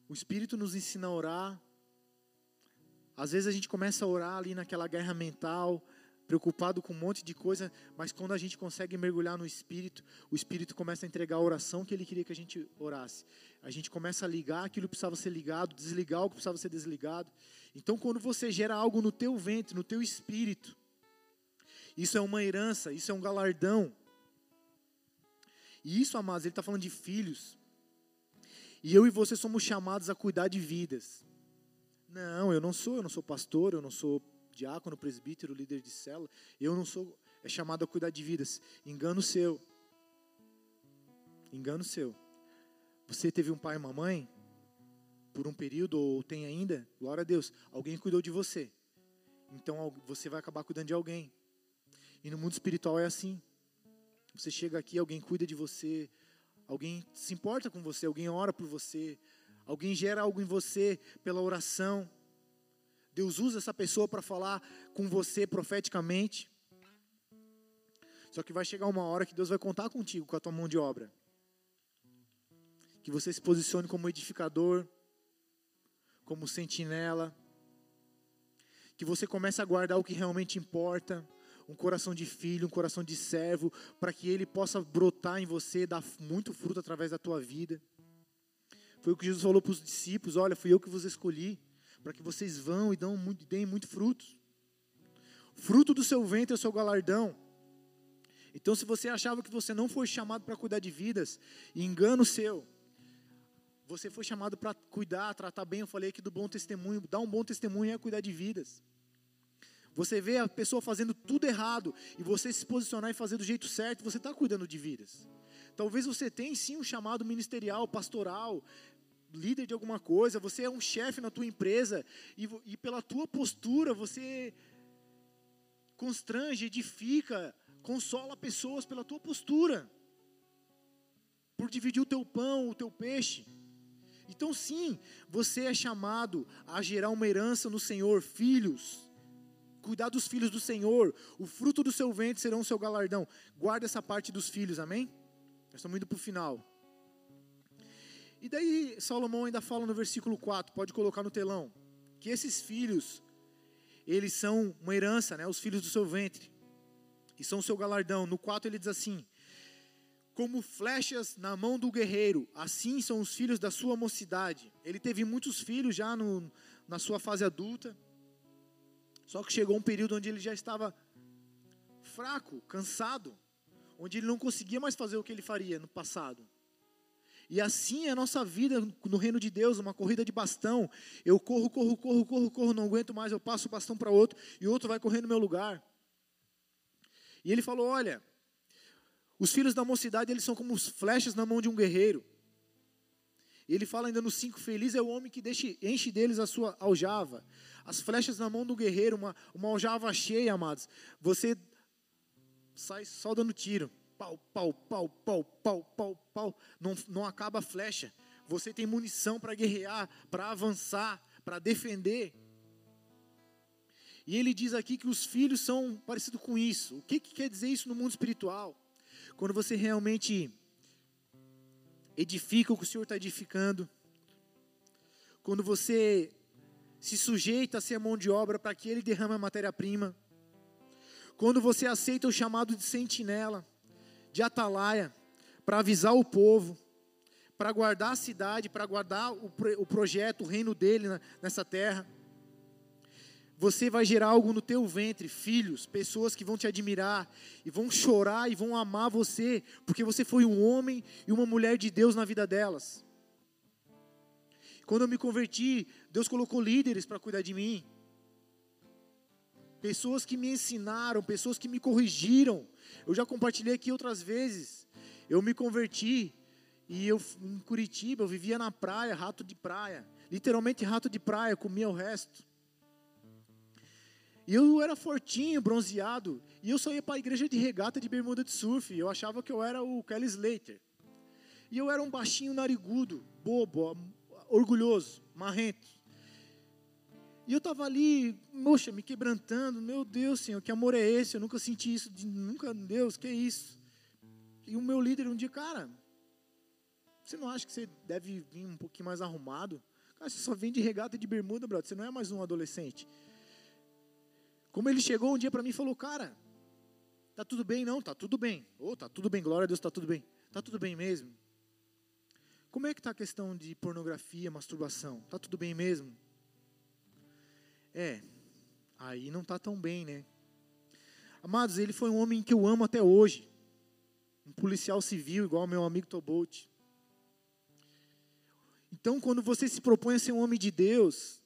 O Espírito nos ensina a orar, às vezes a gente começa a orar ali naquela guerra mental, preocupado com um monte de coisa, mas quando a gente consegue mergulhar no Espírito, o Espírito começa a entregar a oração que Ele queria que a gente orasse. A gente começa a ligar aquilo que precisava ser ligado, desligar o que precisava ser desligado. Então, quando você gera algo no teu ventre, no teu espírito, isso é uma herança, isso é um galardão. E isso, amados, ele está falando de filhos. E eu e você somos chamados a cuidar de vidas. Não, eu não sou, eu não sou pastor, eu não sou diácono, presbítero, líder de célula. Eu não sou é chamado a cuidar de vidas. Engano seu. Engano seu. Você teve um pai e uma mãe por um período ou tem ainda? Glória a Deus. Alguém cuidou de você. Então você vai acabar cuidando de alguém. E no mundo espiritual é assim. Você chega aqui, alguém cuida de você, alguém se importa com você, alguém ora por você, Alguém gera algo em você pela oração. Deus usa essa pessoa para falar com você profeticamente. Só que vai chegar uma hora que Deus vai contar contigo com a tua mão de obra. Que você se posicione como edificador, como sentinela. Que você comece a guardar o que realmente importa. Um coração de filho, um coração de servo, para que ele possa brotar em você, dar muito fruto através da tua vida. Foi o que Jesus falou para os discípulos: Olha, fui eu que vos escolhi, para que vocês vão e dão muito, deem muito frutos. Fruto do seu ventre é o seu galardão. Então, se você achava que você não foi chamado para cuidar de vidas, engano seu. Você foi chamado para cuidar, tratar bem. Eu falei aqui do bom testemunho. Dar um bom testemunho é cuidar de vidas. Você vê a pessoa fazendo tudo errado e você se posicionar e fazer do jeito certo, você está cuidando de vidas. Talvez você tenha sim um chamado ministerial, pastoral, líder de alguma coisa, você é um chefe na tua empresa e, e pela tua postura você constrange, edifica, consola pessoas pela tua postura, por dividir o teu pão, o teu peixe. Então, sim, você é chamado a gerar uma herança no Senhor, filhos. Cuidar dos filhos do Senhor, o fruto do seu ventre serão o seu galardão. Guarda essa parte dos filhos, amém? Nós estamos indo para o final. E daí Salomão ainda fala no versículo 4, pode colocar no telão, que esses filhos, eles são uma herança, né, os filhos do seu ventre, e são o seu galardão. No 4 ele diz assim: Como flechas na mão do guerreiro, assim são os filhos da sua mocidade. Ele teve muitos filhos já no, na sua fase adulta, só que chegou um período onde ele já estava fraco, cansado, onde ele não conseguia mais fazer o que ele faria no passado. E assim é a nossa vida no reino de Deus, uma corrida de bastão. Eu corro, corro, corro, corro, corro, não aguento mais, eu passo o bastão para outro e outro vai correr no meu lugar. E ele falou: Olha, os filhos da mocidade eles são como flechas na mão de um guerreiro. E ele fala ainda no 5: Feliz é o homem que deixe, enche deles a sua aljava. As flechas na mão do guerreiro, uma, uma aljava cheia, amados. Você sai só dando tiro pau, pau, pau, pau, pau, pau, pau, não, não acaba a flecha. Você tem munição para guerrear, para avançar, para defender. E ele diz aqui que os filhos são parecidos com isso. O que, que quer dizer isso no mundo espiritual? Quando você realmente edifica o que o Senhor está edificando, quando você se sujeita a ser mão de obra para que Ele derrame a matéria-prima, quando você aceita o chamado de sentinela, de atalaia para avisar o povo, para guardar a cidade, para guardar o, o, projeto, o reino dele nessa terra. Você vai gerar algo no teu ventre, filhos, pessoas que vão te admirar e vão chorar e vão amar você, porque você foi um homem e uma mulher de Deus na vida delas. Quando eu me converti, Deus colocou líderes para cuidar de mim. Pessoas que me ensinaram, pessoas que me corrigiram, eu já compartilhei aqui outras vezes. Eu me converti e eu em Curitiba eu vivia na praia, rato de praia, literalmente rato de praia, comia o resto. E eu era fortinho, bronzeado, e eu só ia para a igreja de regata de bermuda de surf. Eu achava que eu era o Kelly Slater. E eu era um baixinho narigudo, bobo, orgulhoso, marrento. E eu estava ali, moxa, me quebrantando. Meu Deus, Senhor, que amor é esse? Eu nunca senti isso, de, nunca, Deus, que é isso? E o meu líder um dia, cara, você não acha que você deve vir um pouquinho mais arrumado? Cara, você só vem de regata e de bermuda, brother. Você não é mais um adolescente. Como ele chegou um dia para mim e falou, cara, tá tudo bem? Não, tá tudo bem. Ou oh, tá tudo bem, glória a Deus, tá tudo bem. Tá tudo bem mesmo? Como é que está a questão de pornografia, masturbação? Tá tudo bem mesmo? É, aí não tá tão bem, né? Amados, ele foi um homem que eu amo até hoje. Um policial civil, igual meu amigo Tobolt. Então, quando você se propõe a ser um homem de Deus,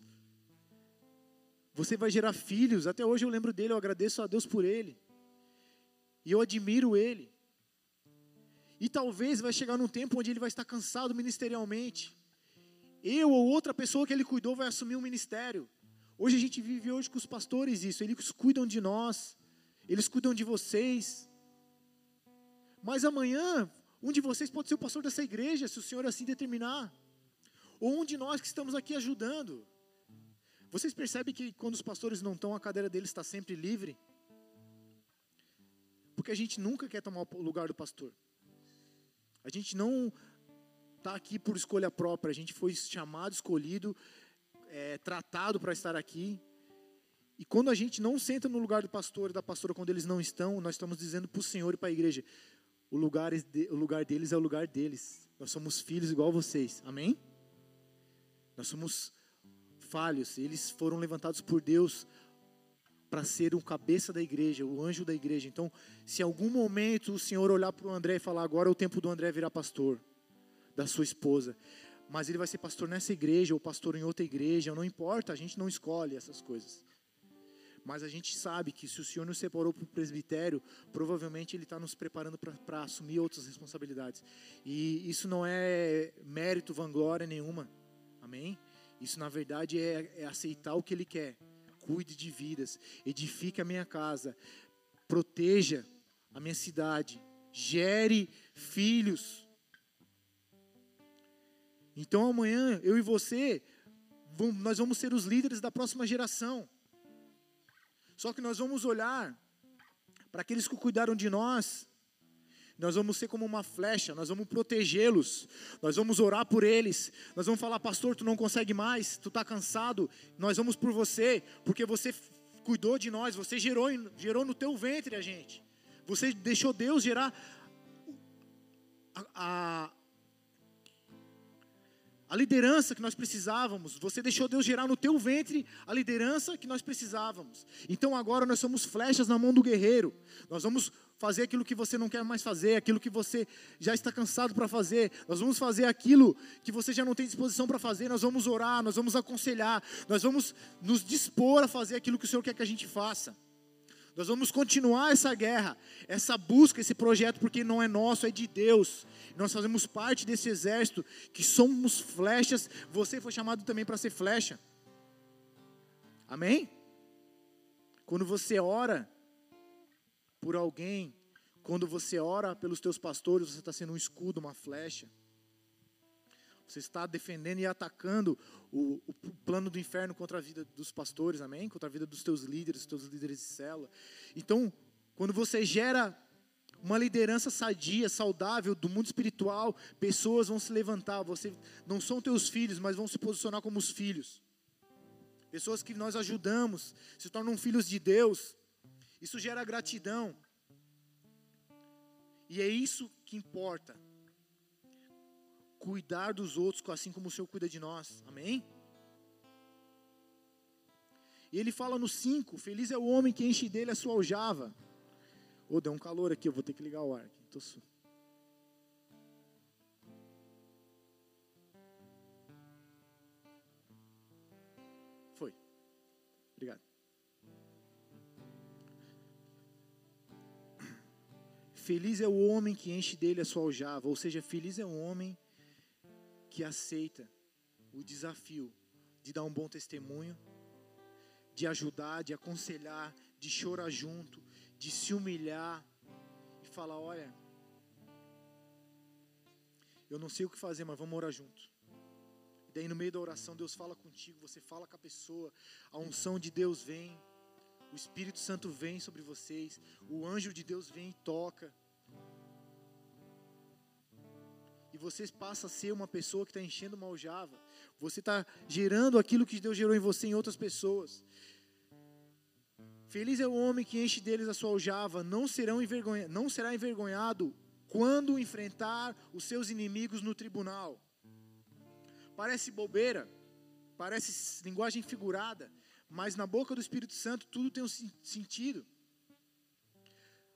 você vai gerar filhos. Até hoje eu lembro dele, eu agradeço a Deus por ele. E eu admiro ele. E talvez vai chegar num tempo onde ele vai estar cansado ministerialmente. Eu ou outra pessoa que ele cuidou vai assumir um ministério. Hoje a gente vive hoje com os pastores isso, eles cuidam de nós, eles cuidam de vocês. Mas amanhã, um de vocês pode ser o pastor dessa igreja, se o Senhor assim determinar. Ou um de nós que estamos aqui ajudando. Vocês percebem que quando os pastores não estão, a cadeira deles está sempre livre? Porque a gente nunca quer tomar o lugar do pastor. A gente não está aqui por escolha própria, a gente foi chamado, escolhido, é, tratado para estar aqui. E quando a gente não senta no lugar do pastor e da pastora quando eles não estão, nós estamos dizendo para o Senhor e para a igreja: o lugar, o lugar deles é o lugar deles. Nós somos filhos igual vocês. Amém? Nós somos falhos, eles foram levantados por Deus para ser o cabeça da igreja, o anjo da igreja. Então, se em algum momento o Senhor olhar para o André e falar, agora é o tempo do André virar pastor, da sua esposa, mas ele vai ser pastor nessa igreja ou pastor em outra igreja, não importa, a gente não escolhe essas coisas. Mas a gente sabe que se o Senhor nos separou para o presbitério, provavelmente Ele está nos preparando para assumir outras responsabilidades. E isso não é mérito, vanglória nenhuma. Amém? Isso, na verdade, é, é aceitar o que Ele quer. Cuide de vidas, edifique a minha casa, proteja a minha cidade, gere filhos. Então amanhã eu e você, nós vamos ser os líderes da próxima geração. Só que nós vamos olhar para aqueles que cuidaram de nós. Nós vamos ser como uma flecha, nós vamos protegê-los, nós vamos orar por eles, nós vamos falar, pastor, tu não consegue mais, tu está cansado, nós vamos por você, porque você cuidou de nós, você gerou, gerou no teu ventre a gente, você deixou Deus gerar a, a liderança que nós precisávamos. Você deixou Deus gerar no teu ventre a liderança que nós precisávamos. Então agora nós somos flechas na mão do guerreiro. Nós vamos fazer aquilo que você não quer mais fazer, aquilo que você já está cansado para fazer. Nós vamos fazer aquilo que você já não tem disposição para fazer. Nós vamos orar, nós vamos aconselhar, nós vamos nos dispor a fazer aquilo que o Senhor quer que a gente faça. Nós vamos continuar essa guerra, essa busca, esse projeto, porque não é nosso, é de Deus. Nós fazemos parte desse exército, que somos flechas. Você foi chamado também para ser flecha. Amém? Quando você ora por alguém, quando você ora pelos teus pastores, você está sendo um escudo, uma flecha. Você está defendendo e atacando o, o, plano do inferno contra a vida dos pastores, amém? Contra a vida dos teus líderes, dos teus líderes de célula. Então, quando você gera uma liderança sadia, saudável do mundo espiritual, pessoas vão se levantar. Você não são teus filhos, mas vão se posicionar como os filhos. Pessoas que nós ajudamos se tornam filhos de Deus. Isso gera gratidão. E é isso que importa cuidar dos outros, assim como o Senhor cuida de nós. Amém? E ele fala no 5: Feliz é o homem que enche dele a sua aljava. Ô, oh, deu um calor aqui, eu vou ter que ligar o ar. Aqui. Tô su... Foi. Obrigado. Feliz é o homem que enche dele a sua aljava, ou seja, feliz é o homem que aceita o desafio de dar um bom testemunho, de ajudar, de aconselhar, de chorar junto, de se humilhar e falar: olha, eu não sei o que fazer, mas vamos orar junto. E daí no meio da oração Deus fala contigo, você fala com a pessoa, a unção de Deus vem, o Espírito Santo vem sobre vocês, o anjo de Deus vem e toca. Vocês passam a ser uma pessoa que está enchendo uma aljava. Você está gerando aquilo que Deus gerou em você em outras pessoas. Feliz é o homem que enche deles a sua aljava, não, serão envergonha, não será envergonhado quando enfrentar os seus inimigos no tribunal. Parece bobeira, parece linguagem figurada, mas na boca do Espírito Santo tudo tem um sentido.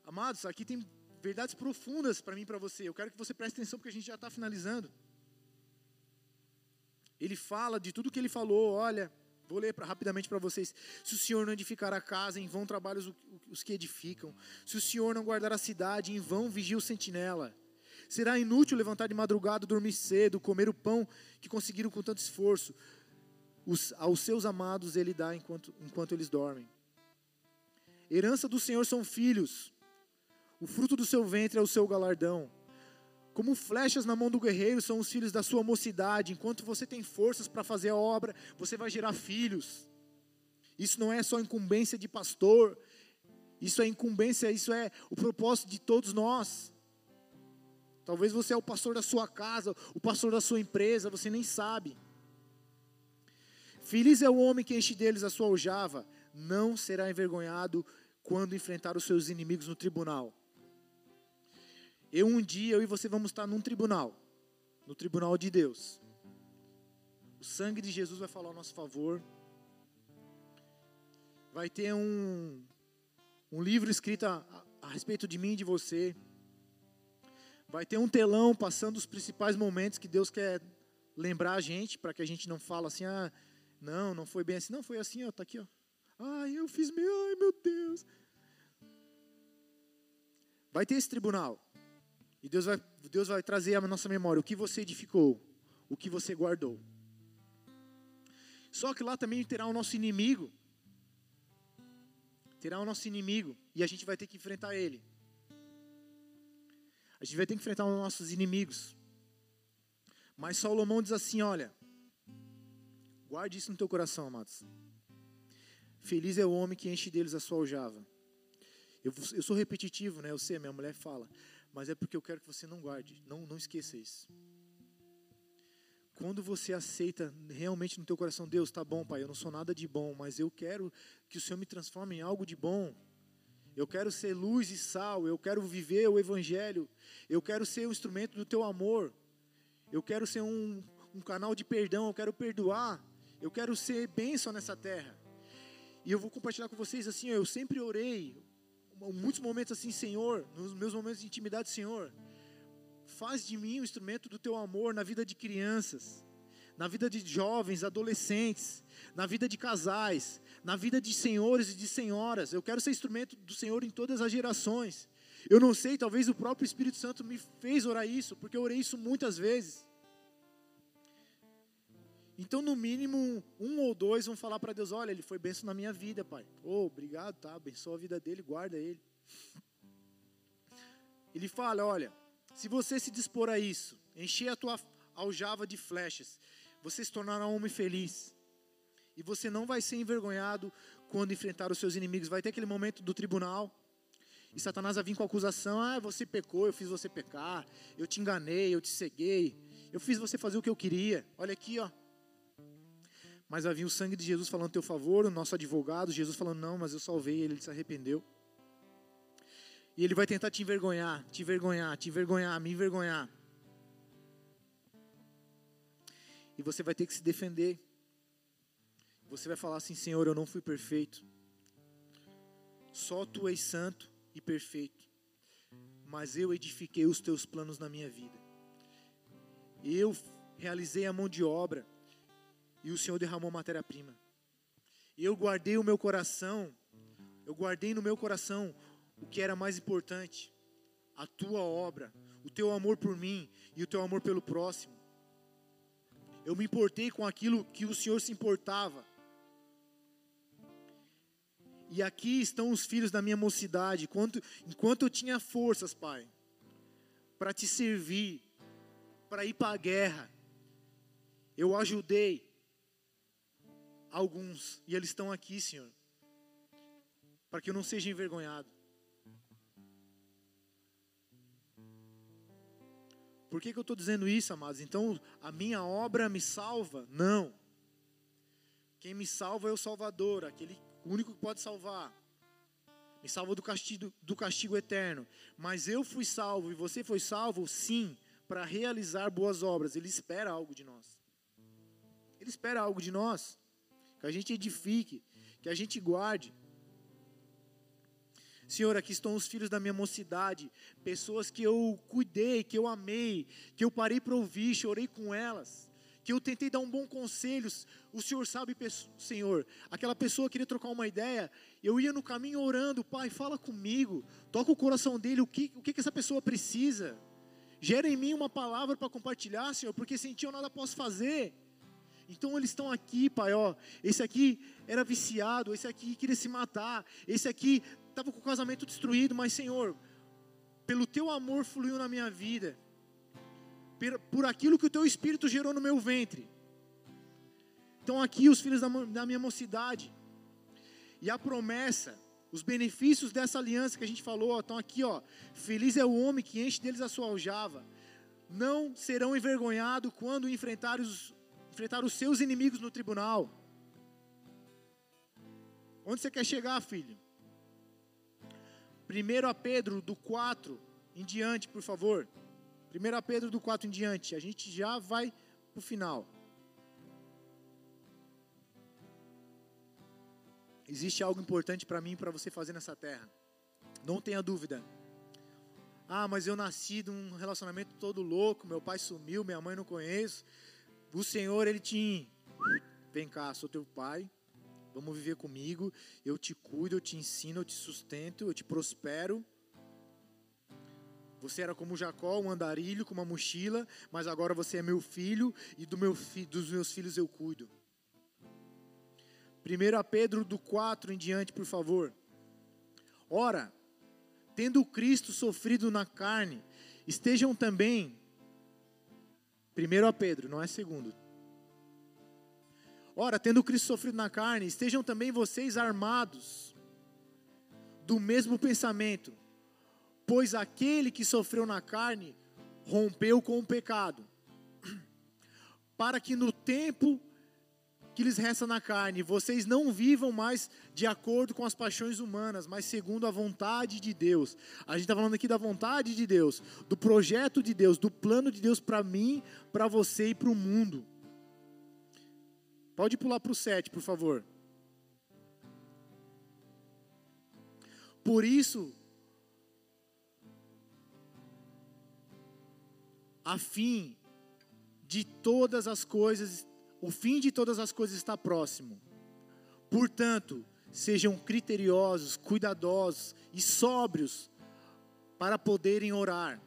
Amados, aqui tem verdades profundas para mim para você. Eu quero que você preste atenção porque a gente já está finalizando. Ele fala de tudo que ele falou. Olha, vou ler pra, rapidamente para vocês. Se o Senhor não edificar a casa, em vão trabalhos os que edificam. Se o Senhor não guardar a cidade, em vão vigia o sentinela. Será inútil levantar de madrugada, dormir cedo, comer o pão que conseguiram com tanto esforço os, aos seus amados ele dá enquanto, enquanto eles dormem. Herança do Senhor são filhos, o fruto do seu ventre é o seu galardão. Como flechas na mão do guerreiro são os filhos da sua mocidade. Enquanto você tem forças para fazer a obra, você vai gerar filhos. Isso não é só incumbência de pastor, isso é incumbência, isso é o propósito de todos nós. Talvez você é o pastor da sua casa, o pastor da sua empresa, você nem sabe. Feliz é o homem que enche deles a sua aljava, não será envergonhado quando enfrentar os seus inimigos no tribunal. Eu um dia, eu e você vamos estar num tribunal, no tribunal de Deus. O sangue de Jesus vai falar ao nosso favor. Vai ter um, um livro escrito a, a, respeito de mim e de você. Vai ter um telão passando os principais momentos que Deus quer lembrar a gente, para que a gente não fale assim, ah, não, não foi bem assim. Não, foi assim, ó, tá aqui, ó. Ai, eu fiz meu, ai meu Deus. Vai ter esse tribunal. E Deus vai, Deus vai trazer à nossa memória o que você edificou, o que você guardou. Só que lá também terá o nosso inimigo. Terá o nosso inimigo. E a gente vai ter que enfrentar ele. A gente vai ter que enfrentar os nossos inimigos. Mas Salomão diz assim: olha, Guarde isso no teu coração, amados. Feliz é o homem que enche deles a sua aljava. Eu, eu sou repetitivo, né? Eu sei, minha mulher fala. Mas é porque eu quero que você não guarde. Não, não esqueça isso. Quando você aceita realmente no teu coração, Deus, tá bom, Pai, eu não sou nada de bom, mas eu quero que o Senhor me transforme em algo de bom. Eu quero ser luz e sal, eu quero viver o Evangelho, eu quero ser um instrumento do teu amor, eu quero ser um, um canal de perdão, eu quero perdoar. Eu quero ser bênção nessa terra. E eu vou compartilhar com vocês assim, eu sempre orei, muitos momentos assim, Senhor, nos meus momentos de intimidade, Senhor, faz de mim um instrumento do teu amor na vida de crianças, na vida de jovens, adolescentes, na vida de casais, na vida de senhores e de senhoras. Eu quero ser instrumento do Senhor em todas as gerações. Eu não sei, talvez o próprio Espírito Santo me fez orar isso, porque eu orei isso muitas vezes. Então, no mínimo, um ou dois vão falar para Deus: Olha, ele foi benção na minha vida, pai. Oh, obrigado, tá? Abençoa a vida dele, guarda ele. Ele fala: Olha, se você se dispor a isso, encher a tua aljava de flechas, você se tornará um homem feliz. E você não vai ser envergonhado quando enfrentar os seus inimigos. Vai ter aquele momento do tribunal. E Satanás vai vir com a acusação: Ah, você pecou, eu fiz você pecar. Eu te enganei, eu te ceguei. Eu fiz você fazer o que eu queria. Olha aqui, ó mas vai vir o sangue de Jesus falando teu favor, o nosso advogado, Jesus falando, não, mas eu salvei ele se arrependeu. E ele vai tentar te envergonhar, te envergonhar, te envergonhar, me envergonhar. E você vai ter que se defender. Você vai falar assim: Senhor, eu não fui perfeito. Só tu és santo e perfeito. Mas eu edifiquei os teus planos na minha vida. Eu realizei a mão de obra e o Senhor derramou matéria-prima. E eu guardei o meu coração, eu guardei no meu coração o que era mais importante, a tua obra, o teu amor por mim e o teu amor pelo próximo. Eu me importei com aquilo que o Senhor se importava. E aqui estão os filhos da minha mocidade, enquanto, enquanto eu tinha forças, Pai, para te servir, para ir para a guerra, eu ajudei alguns, e eles estão aqui, Senhor, para que eu não seja envergonhado. Por que, que eu estou dizendo isso, amados? Então, a minha obra me salva? Não. Quem me salva é o Salvador, aquele único que pode salvar. Me salva do castigo, do castigo eterno. Mas eu fui salvo e você foi salvo, sim, para realizar boas obras. Ele espera algo de nós. Ele espera algo de nós. Que a gente edifique, que a gente guarde. Senhor, aqui estão os filhos da minha mocidade, pessoas que eu cuidei, que eu amei, que eu parei para ouvir, chorei com elas, que eu tentei dar um bom conselho. O Senhor sabe, Senhor, aquela pessoa queria trocar uma ideia, eu ia no caminho orando, Pai, fala comigo, toca o coração dele, o que, o que, que essa pessoa precisa. Gera em mim uma palavra para compartilhar, Senhor, porque sem ti eu nada posso fazer. Então eles estão aqui, Pai, ó. Esse aqui era viciado, esse aqui queria se matar, esse aqui estava com o casamento destruído, mas Senhor, pelo teu amor fluiu na minha vida, por aquilo que o teu espírito gerou no meu ventre. Então aqui os filhos da, minha mocidade, e a promessa, os benefícios dessa aliança que a gente falou, estão aqui, ó. Feliz é o homem que enche deles a sua aljava. Não serão envergonhados quando enfrentar os, enfrentar os seus inimigos no tribunal. Onde você quer chegar, filho? 1 a Pedro do 4 em diante, por favor. 1 a Pedro do 4 em diante. A gente já vai para o final. Existe algo importante para mim e para você fazer nessa terra. Não tenha dúvida. Ah, mas eu nasci de um relacionamento todo louco. Meu pai sumiu, minha mãe não conheço. O Senhor, Ele te. Vem cá, sou teu pai. Vamos viver comigo. Eu te cuido, eu te ensino, eu te sustento, eu te prospero. Você era como Jacó, um andarilho com uma mochila, mas agora você é meu filho e do meu fi, dos meus filhos eu cuido. 1 Pedro do 4 em diante, por favor. Ora, tendo Cristo sofrido na carne, estejam também. 1 Pedro, não é segundo. Ora, tendo Cristo sofrido na carne, estejam também vocês armados do mesmo pensamento, pois aquele que sofreu na carne rompeu com o pecado, para que no tempo que lhes resta na carne, vocês não vivam mais de acordo com as paixões humanas, mas segundo a vontade de Deus. A gente está falando aqui da vontade de Deus, do projeto de Deus, do plano de Deus para mim, para você e para o mundo. Pode pular para o 7, por favor. Por isso, a fim de todas as coisas, o fim de todas as coisas está próximo. Portanto, sejam criteriosos, cuidadosos e sóbrios para poderem orar.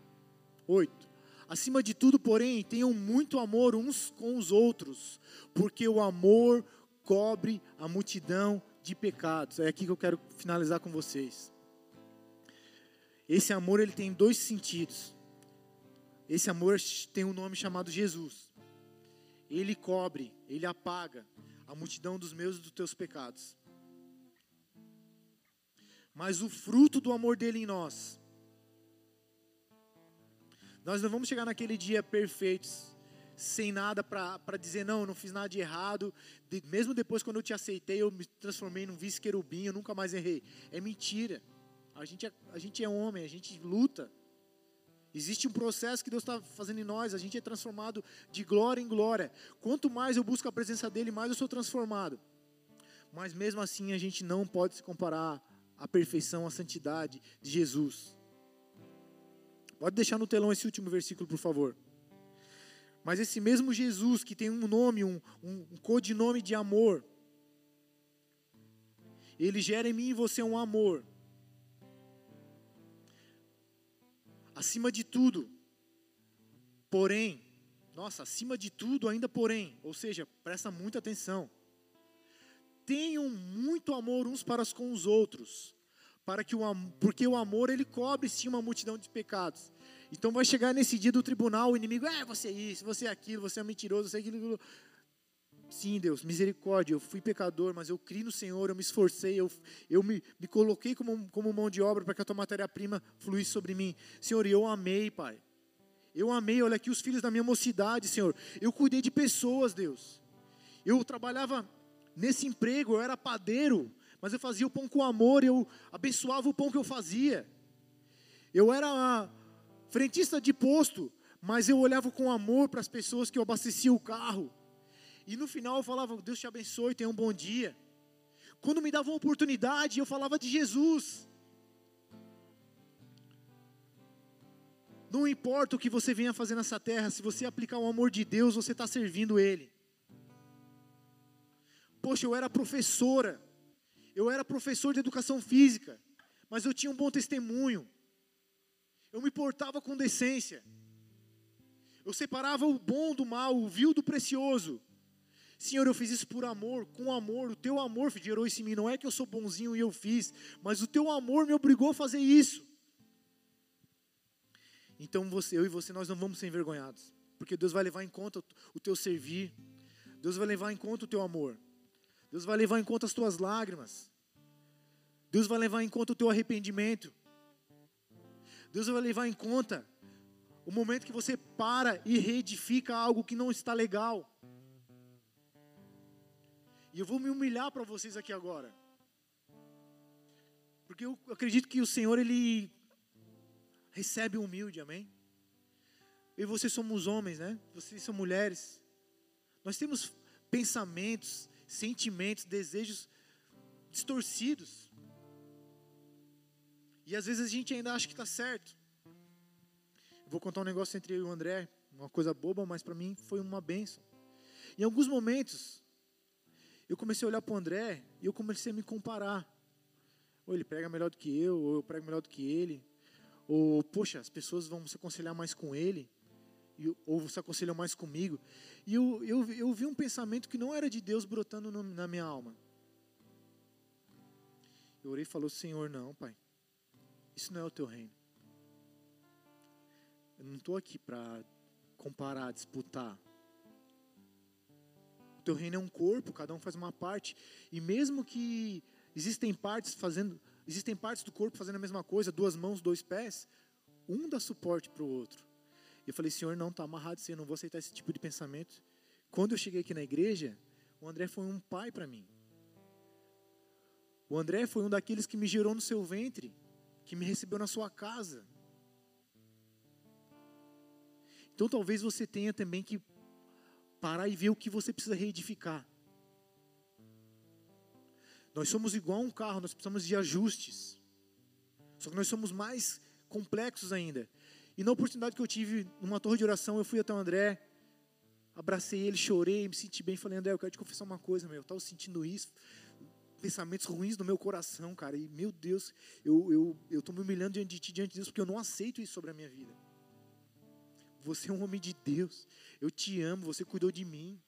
8. Acima de tudo, porém, tenham muito amor uns com os outros, porque o amor cobre a multidão de pecados. É aqui que eu quero finalizar com vocês. Esse amor ele tem dois sentidos. Esse amor tem um nome chamado Jesus. Ele cobre, ele apaga a multidão dos meus e dos teus pecados. Mas o fruto do amor dele em nós nós não vamos chegar naquele dia perfeitos, sem nada para dizer, não, eu não fiz nada de errado. De, mesmo depois, quando eu te aceitei, eu me transformei num vice-querubim, eu nunca mais errei. É mentira. A gente é, a gente é homem, a gente luta. Existe um processo que Deus está fazendo em nós, a gente é transformado de glória em glória. Quanto mais eu busco a presença dEle, mais eu sou transformado. Mas mesmo assim, a gente não pode se comparar à perfeição, à santidade de Jesus. Pode deixar no telão esse último versículo, por favor. Mas esse mesmo Jesus, que tem um nome, um, um, um codinome de amor, ele gera em mim e você um amor. Acima de tudo, porém, nossa, acima de tudo, ainda porém, ou seja, presta muita atenção. Tenham muito amor uns para com os outros, para que o porque o amor ele cobre sim uma multidão de pecados. Então vai chegar nesse dia do tribunal, o inimigo, é, você é isso, você é aquilo, você é mentiroso, você é aquilo. Sim, Deus, misericórdia, eu fui pecador, mas eu criei no Senhor, eu me esforcei, eu, eu me, me coloquei como, como mão de obra para que a tua matéria-prima fluísse sobre mim. Senhor, eu amei, Pai. Eu amei, olha aqui os filhos da minha mocidade, Senhor. Eu cuidei de pessoas, Deus. Eu trabalhava nesse emprego, eu era padeiro, mas eu fazia o pão com amor, eu abençoava o pão que eu fazia. Eu era frentista de posto, mas eu olhava com amor para as pessoas que eu abastecia o carro. E no final eu falava, Deus te abençoe, tenha um bom dia. Quando me dava uma oportunidade, eu falava de Jesus. Não importa o que você venha fazer nessa terra, se você aplicar o amor de Deus, você está servindo Ele. Poxa, eu era professora, eu era professor de educação física, mas eu tinha um bom testemunho. Eu me portava com decência. Eu separava o bom do mal, o vil do precioso. Senhor, eu fiz isso por amor, com amor, o teu amor gerou isso em mim. Não é que eu sou bonzinho e eu fiz, mas o teu amor me obrigou a fazer isso. Então você, eu e você, nós não vamos ser envergonhados, porque Deus vai levar em conta o teu servir, Deus vai levar em conta o teu amor, Deus vai levar em conta as tuas lágrimas, Deus vai levar em conta o teu arrependimento, Deus vai levar em conta o momento que você para e reedifica algo que não está legal. E eu vou me humilhar para vocês aqui agora. Porque eu acredito que o Senhor, Ele recebe o humilde, amém? Eu e vocês somos homens, né? Vocês são mulheres. Nós temos pensamentos, sentimentos, desejos distorcidos. E às vezes a gente ainda acha que está certo. vou contar um negócio entre eu e o André, uma coisa boba, mas para mim foi uma benção. Em alguns momentos, eu comecei a olhar para o André e eu comecei a me comparar. Ou ele prega melhor do que eu, ou eu prego melhor do que ele. Ou, poxa, as pessoas vão se aconselhar mais com ele, ou se aconselham mais comigo. E eu, eu, eu vi um pensamento que não era de Deus brotando no, na minha alma. Eu orei e falou, Senhor, não, Pai. Isso não é o teu reino. Eu não estou aqui para comparar, disputar teu reino é um corpo, cada um faz uma parte. E mesmo que existem partes fazendo, existem partes do corpo fazendo a mesma coisa, duas mãos, dois pés, um dá suporte para o outro. E eu falei, Senhor, não, está amarrado eu não vou aceitar esse tipo de pensamento. Quando eu cheguei aqui na igreja, o André foi um pai para mim. O André foi um daqueles que me gerou no seu ventre, que me recebeu na sua casa. Então talvez você tenha também que parar e ver o que você precisa reedificar. Nós somos igual a um carro, nós precisamos de ajustes. Só que nós somos mais complexos ainda. E na oportunidade que eu tive numa torre de oração, eu fui até o André, abracei ele, chorei, me senti bem, falei, André, eu quero te confessar uma coisa, meu, eu estava sentindo isso, pensamentos ruins no meu coração, cara, e meu Deus, eu estou eu, me humilhando diante de ti, diante de Deus, porque eu não aceito isso sobre a minha vida. Você é um homem de Deus. Eu te amo, você cuidou de mim.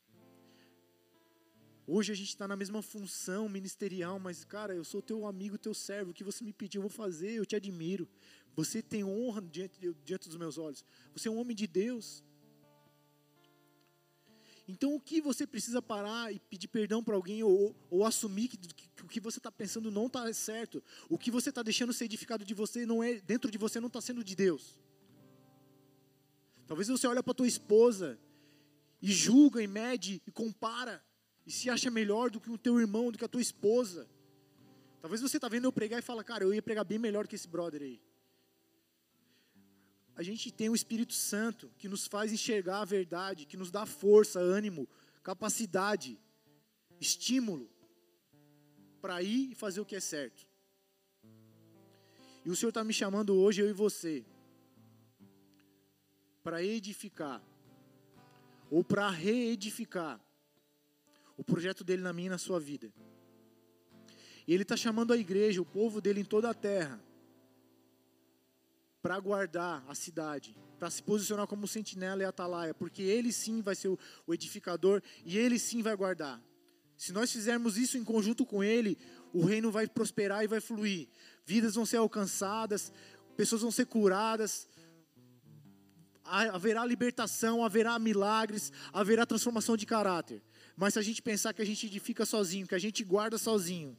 Hoje a gente está na mesma função ministerial, mas, cara, eu sou teu amigo, teu servo. O que você me pediu, eu vou fazer. Eu te admiro. Você tem honra diante, diante dos meus olhos. Você é um homem de Deus. Então, o que você precisa parar e pedir perdão para alguém ou, ou assumir que, que, o que você está pensando não está certo? O que você está deixando ser edificado de você não é dentro de você não está sendo de Deus. Talvez você olhe para tua esposa e julga e mede e compara e se acha melhor do que o teu irmão, do que a tua esposa. Talvez você está vendo eu pregar e fala, cara, eu ia pregar bem melhor que esse brother aí. A gente tem o Espírito Santo que nos faz enxergar a verdade, que nos dá força, ânimo, capacidade, estímulo para ir e fazer o que é certo. E o Senhor está me chamando hoje, eu e você, para edificar ou para reedificar o projeto dele na minha e na sua vida. E ele está chamando a igreja, o povo dele em toda a terra, para guardar a cidade, para se posicionar como sentinela e atalaia, porque ele sim vai ser o edificador e ele sim vai guardar. Se nós fizermos isso em conjunto com ele, o reino vai prosperar e vai fluir. Vidas vão ser alcançadas, pessoas vão ser curadas, haverá libertação, haverá milagres, haverá transformação de caráter. Mas se a gente pensar que a gente edifica sozinho, que a gente guarda sozinho,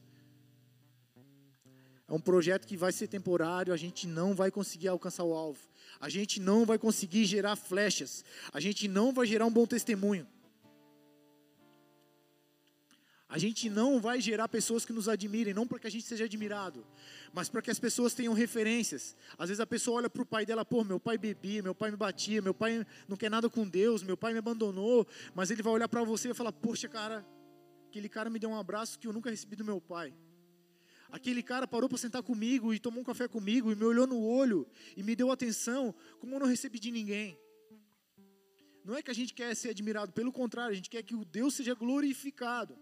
é um projeto que vai ser temporário, a gente não vai conseguir alcançar o alvo. A gente não vai conseguir gerar flechas. A gente não vai gerar um bom testemunho. A gente não vai gerar pessoas que nos admirem, não para que a gente seja admirado, mas para que as pessoas tenham referências. Às vezes a pessoa olha para o pai dela, pô, meu pai bebia, meu pai me batia, meu pai não quer nada com Deus, meu pai me abandonou, mas ele vai olhar para você e vai falar, poxa, cara, aquele cara me deu um abraço que eu nunca recebi do meu pai. Aquele cara parou para sentar comigo e tomou um café comigo e me olhou no olho e me deu atenção como eu não recebi de ninguém. Não é que a gente quer ser admirado, pelo contrário, a gente quer que o Deus seja glorificado.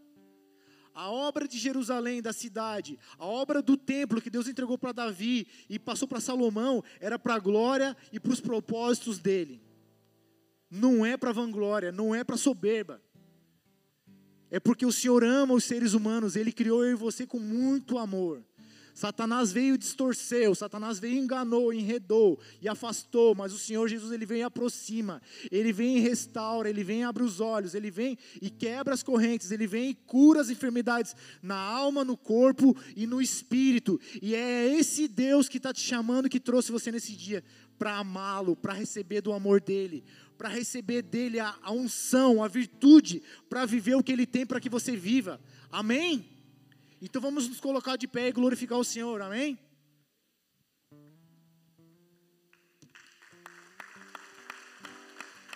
A obra de Jerusalém, da cidade, a obra do templo que Deus entregou para Davi e passou para Salomão, era para a glória e para os propósitos dele. Não é para vanglória, não é para soberba. É porque o Senhor ama os seres humanos, Ele criou eu e você com muito amor. Satanás veio e distorceu, Satanás veio e enganou, enredou e afastou, mas o Senhor Jesus ele vem e aproxima, ele vem e restaura, ele vem e abre os olhos, ele vem e quebra as correntes, ele vem e cura as enfermidades na alma, no corpo e no espírito. E é esse Deus que está te chamando, que trouxe você nesse dia para amá-lo, para receber do amor dele, para receber dele a, a unção, a virtude, para viver o que ele tem para que você viva. Amém? Então vamos nos colocar de pé e glorificar o Senhor, amém?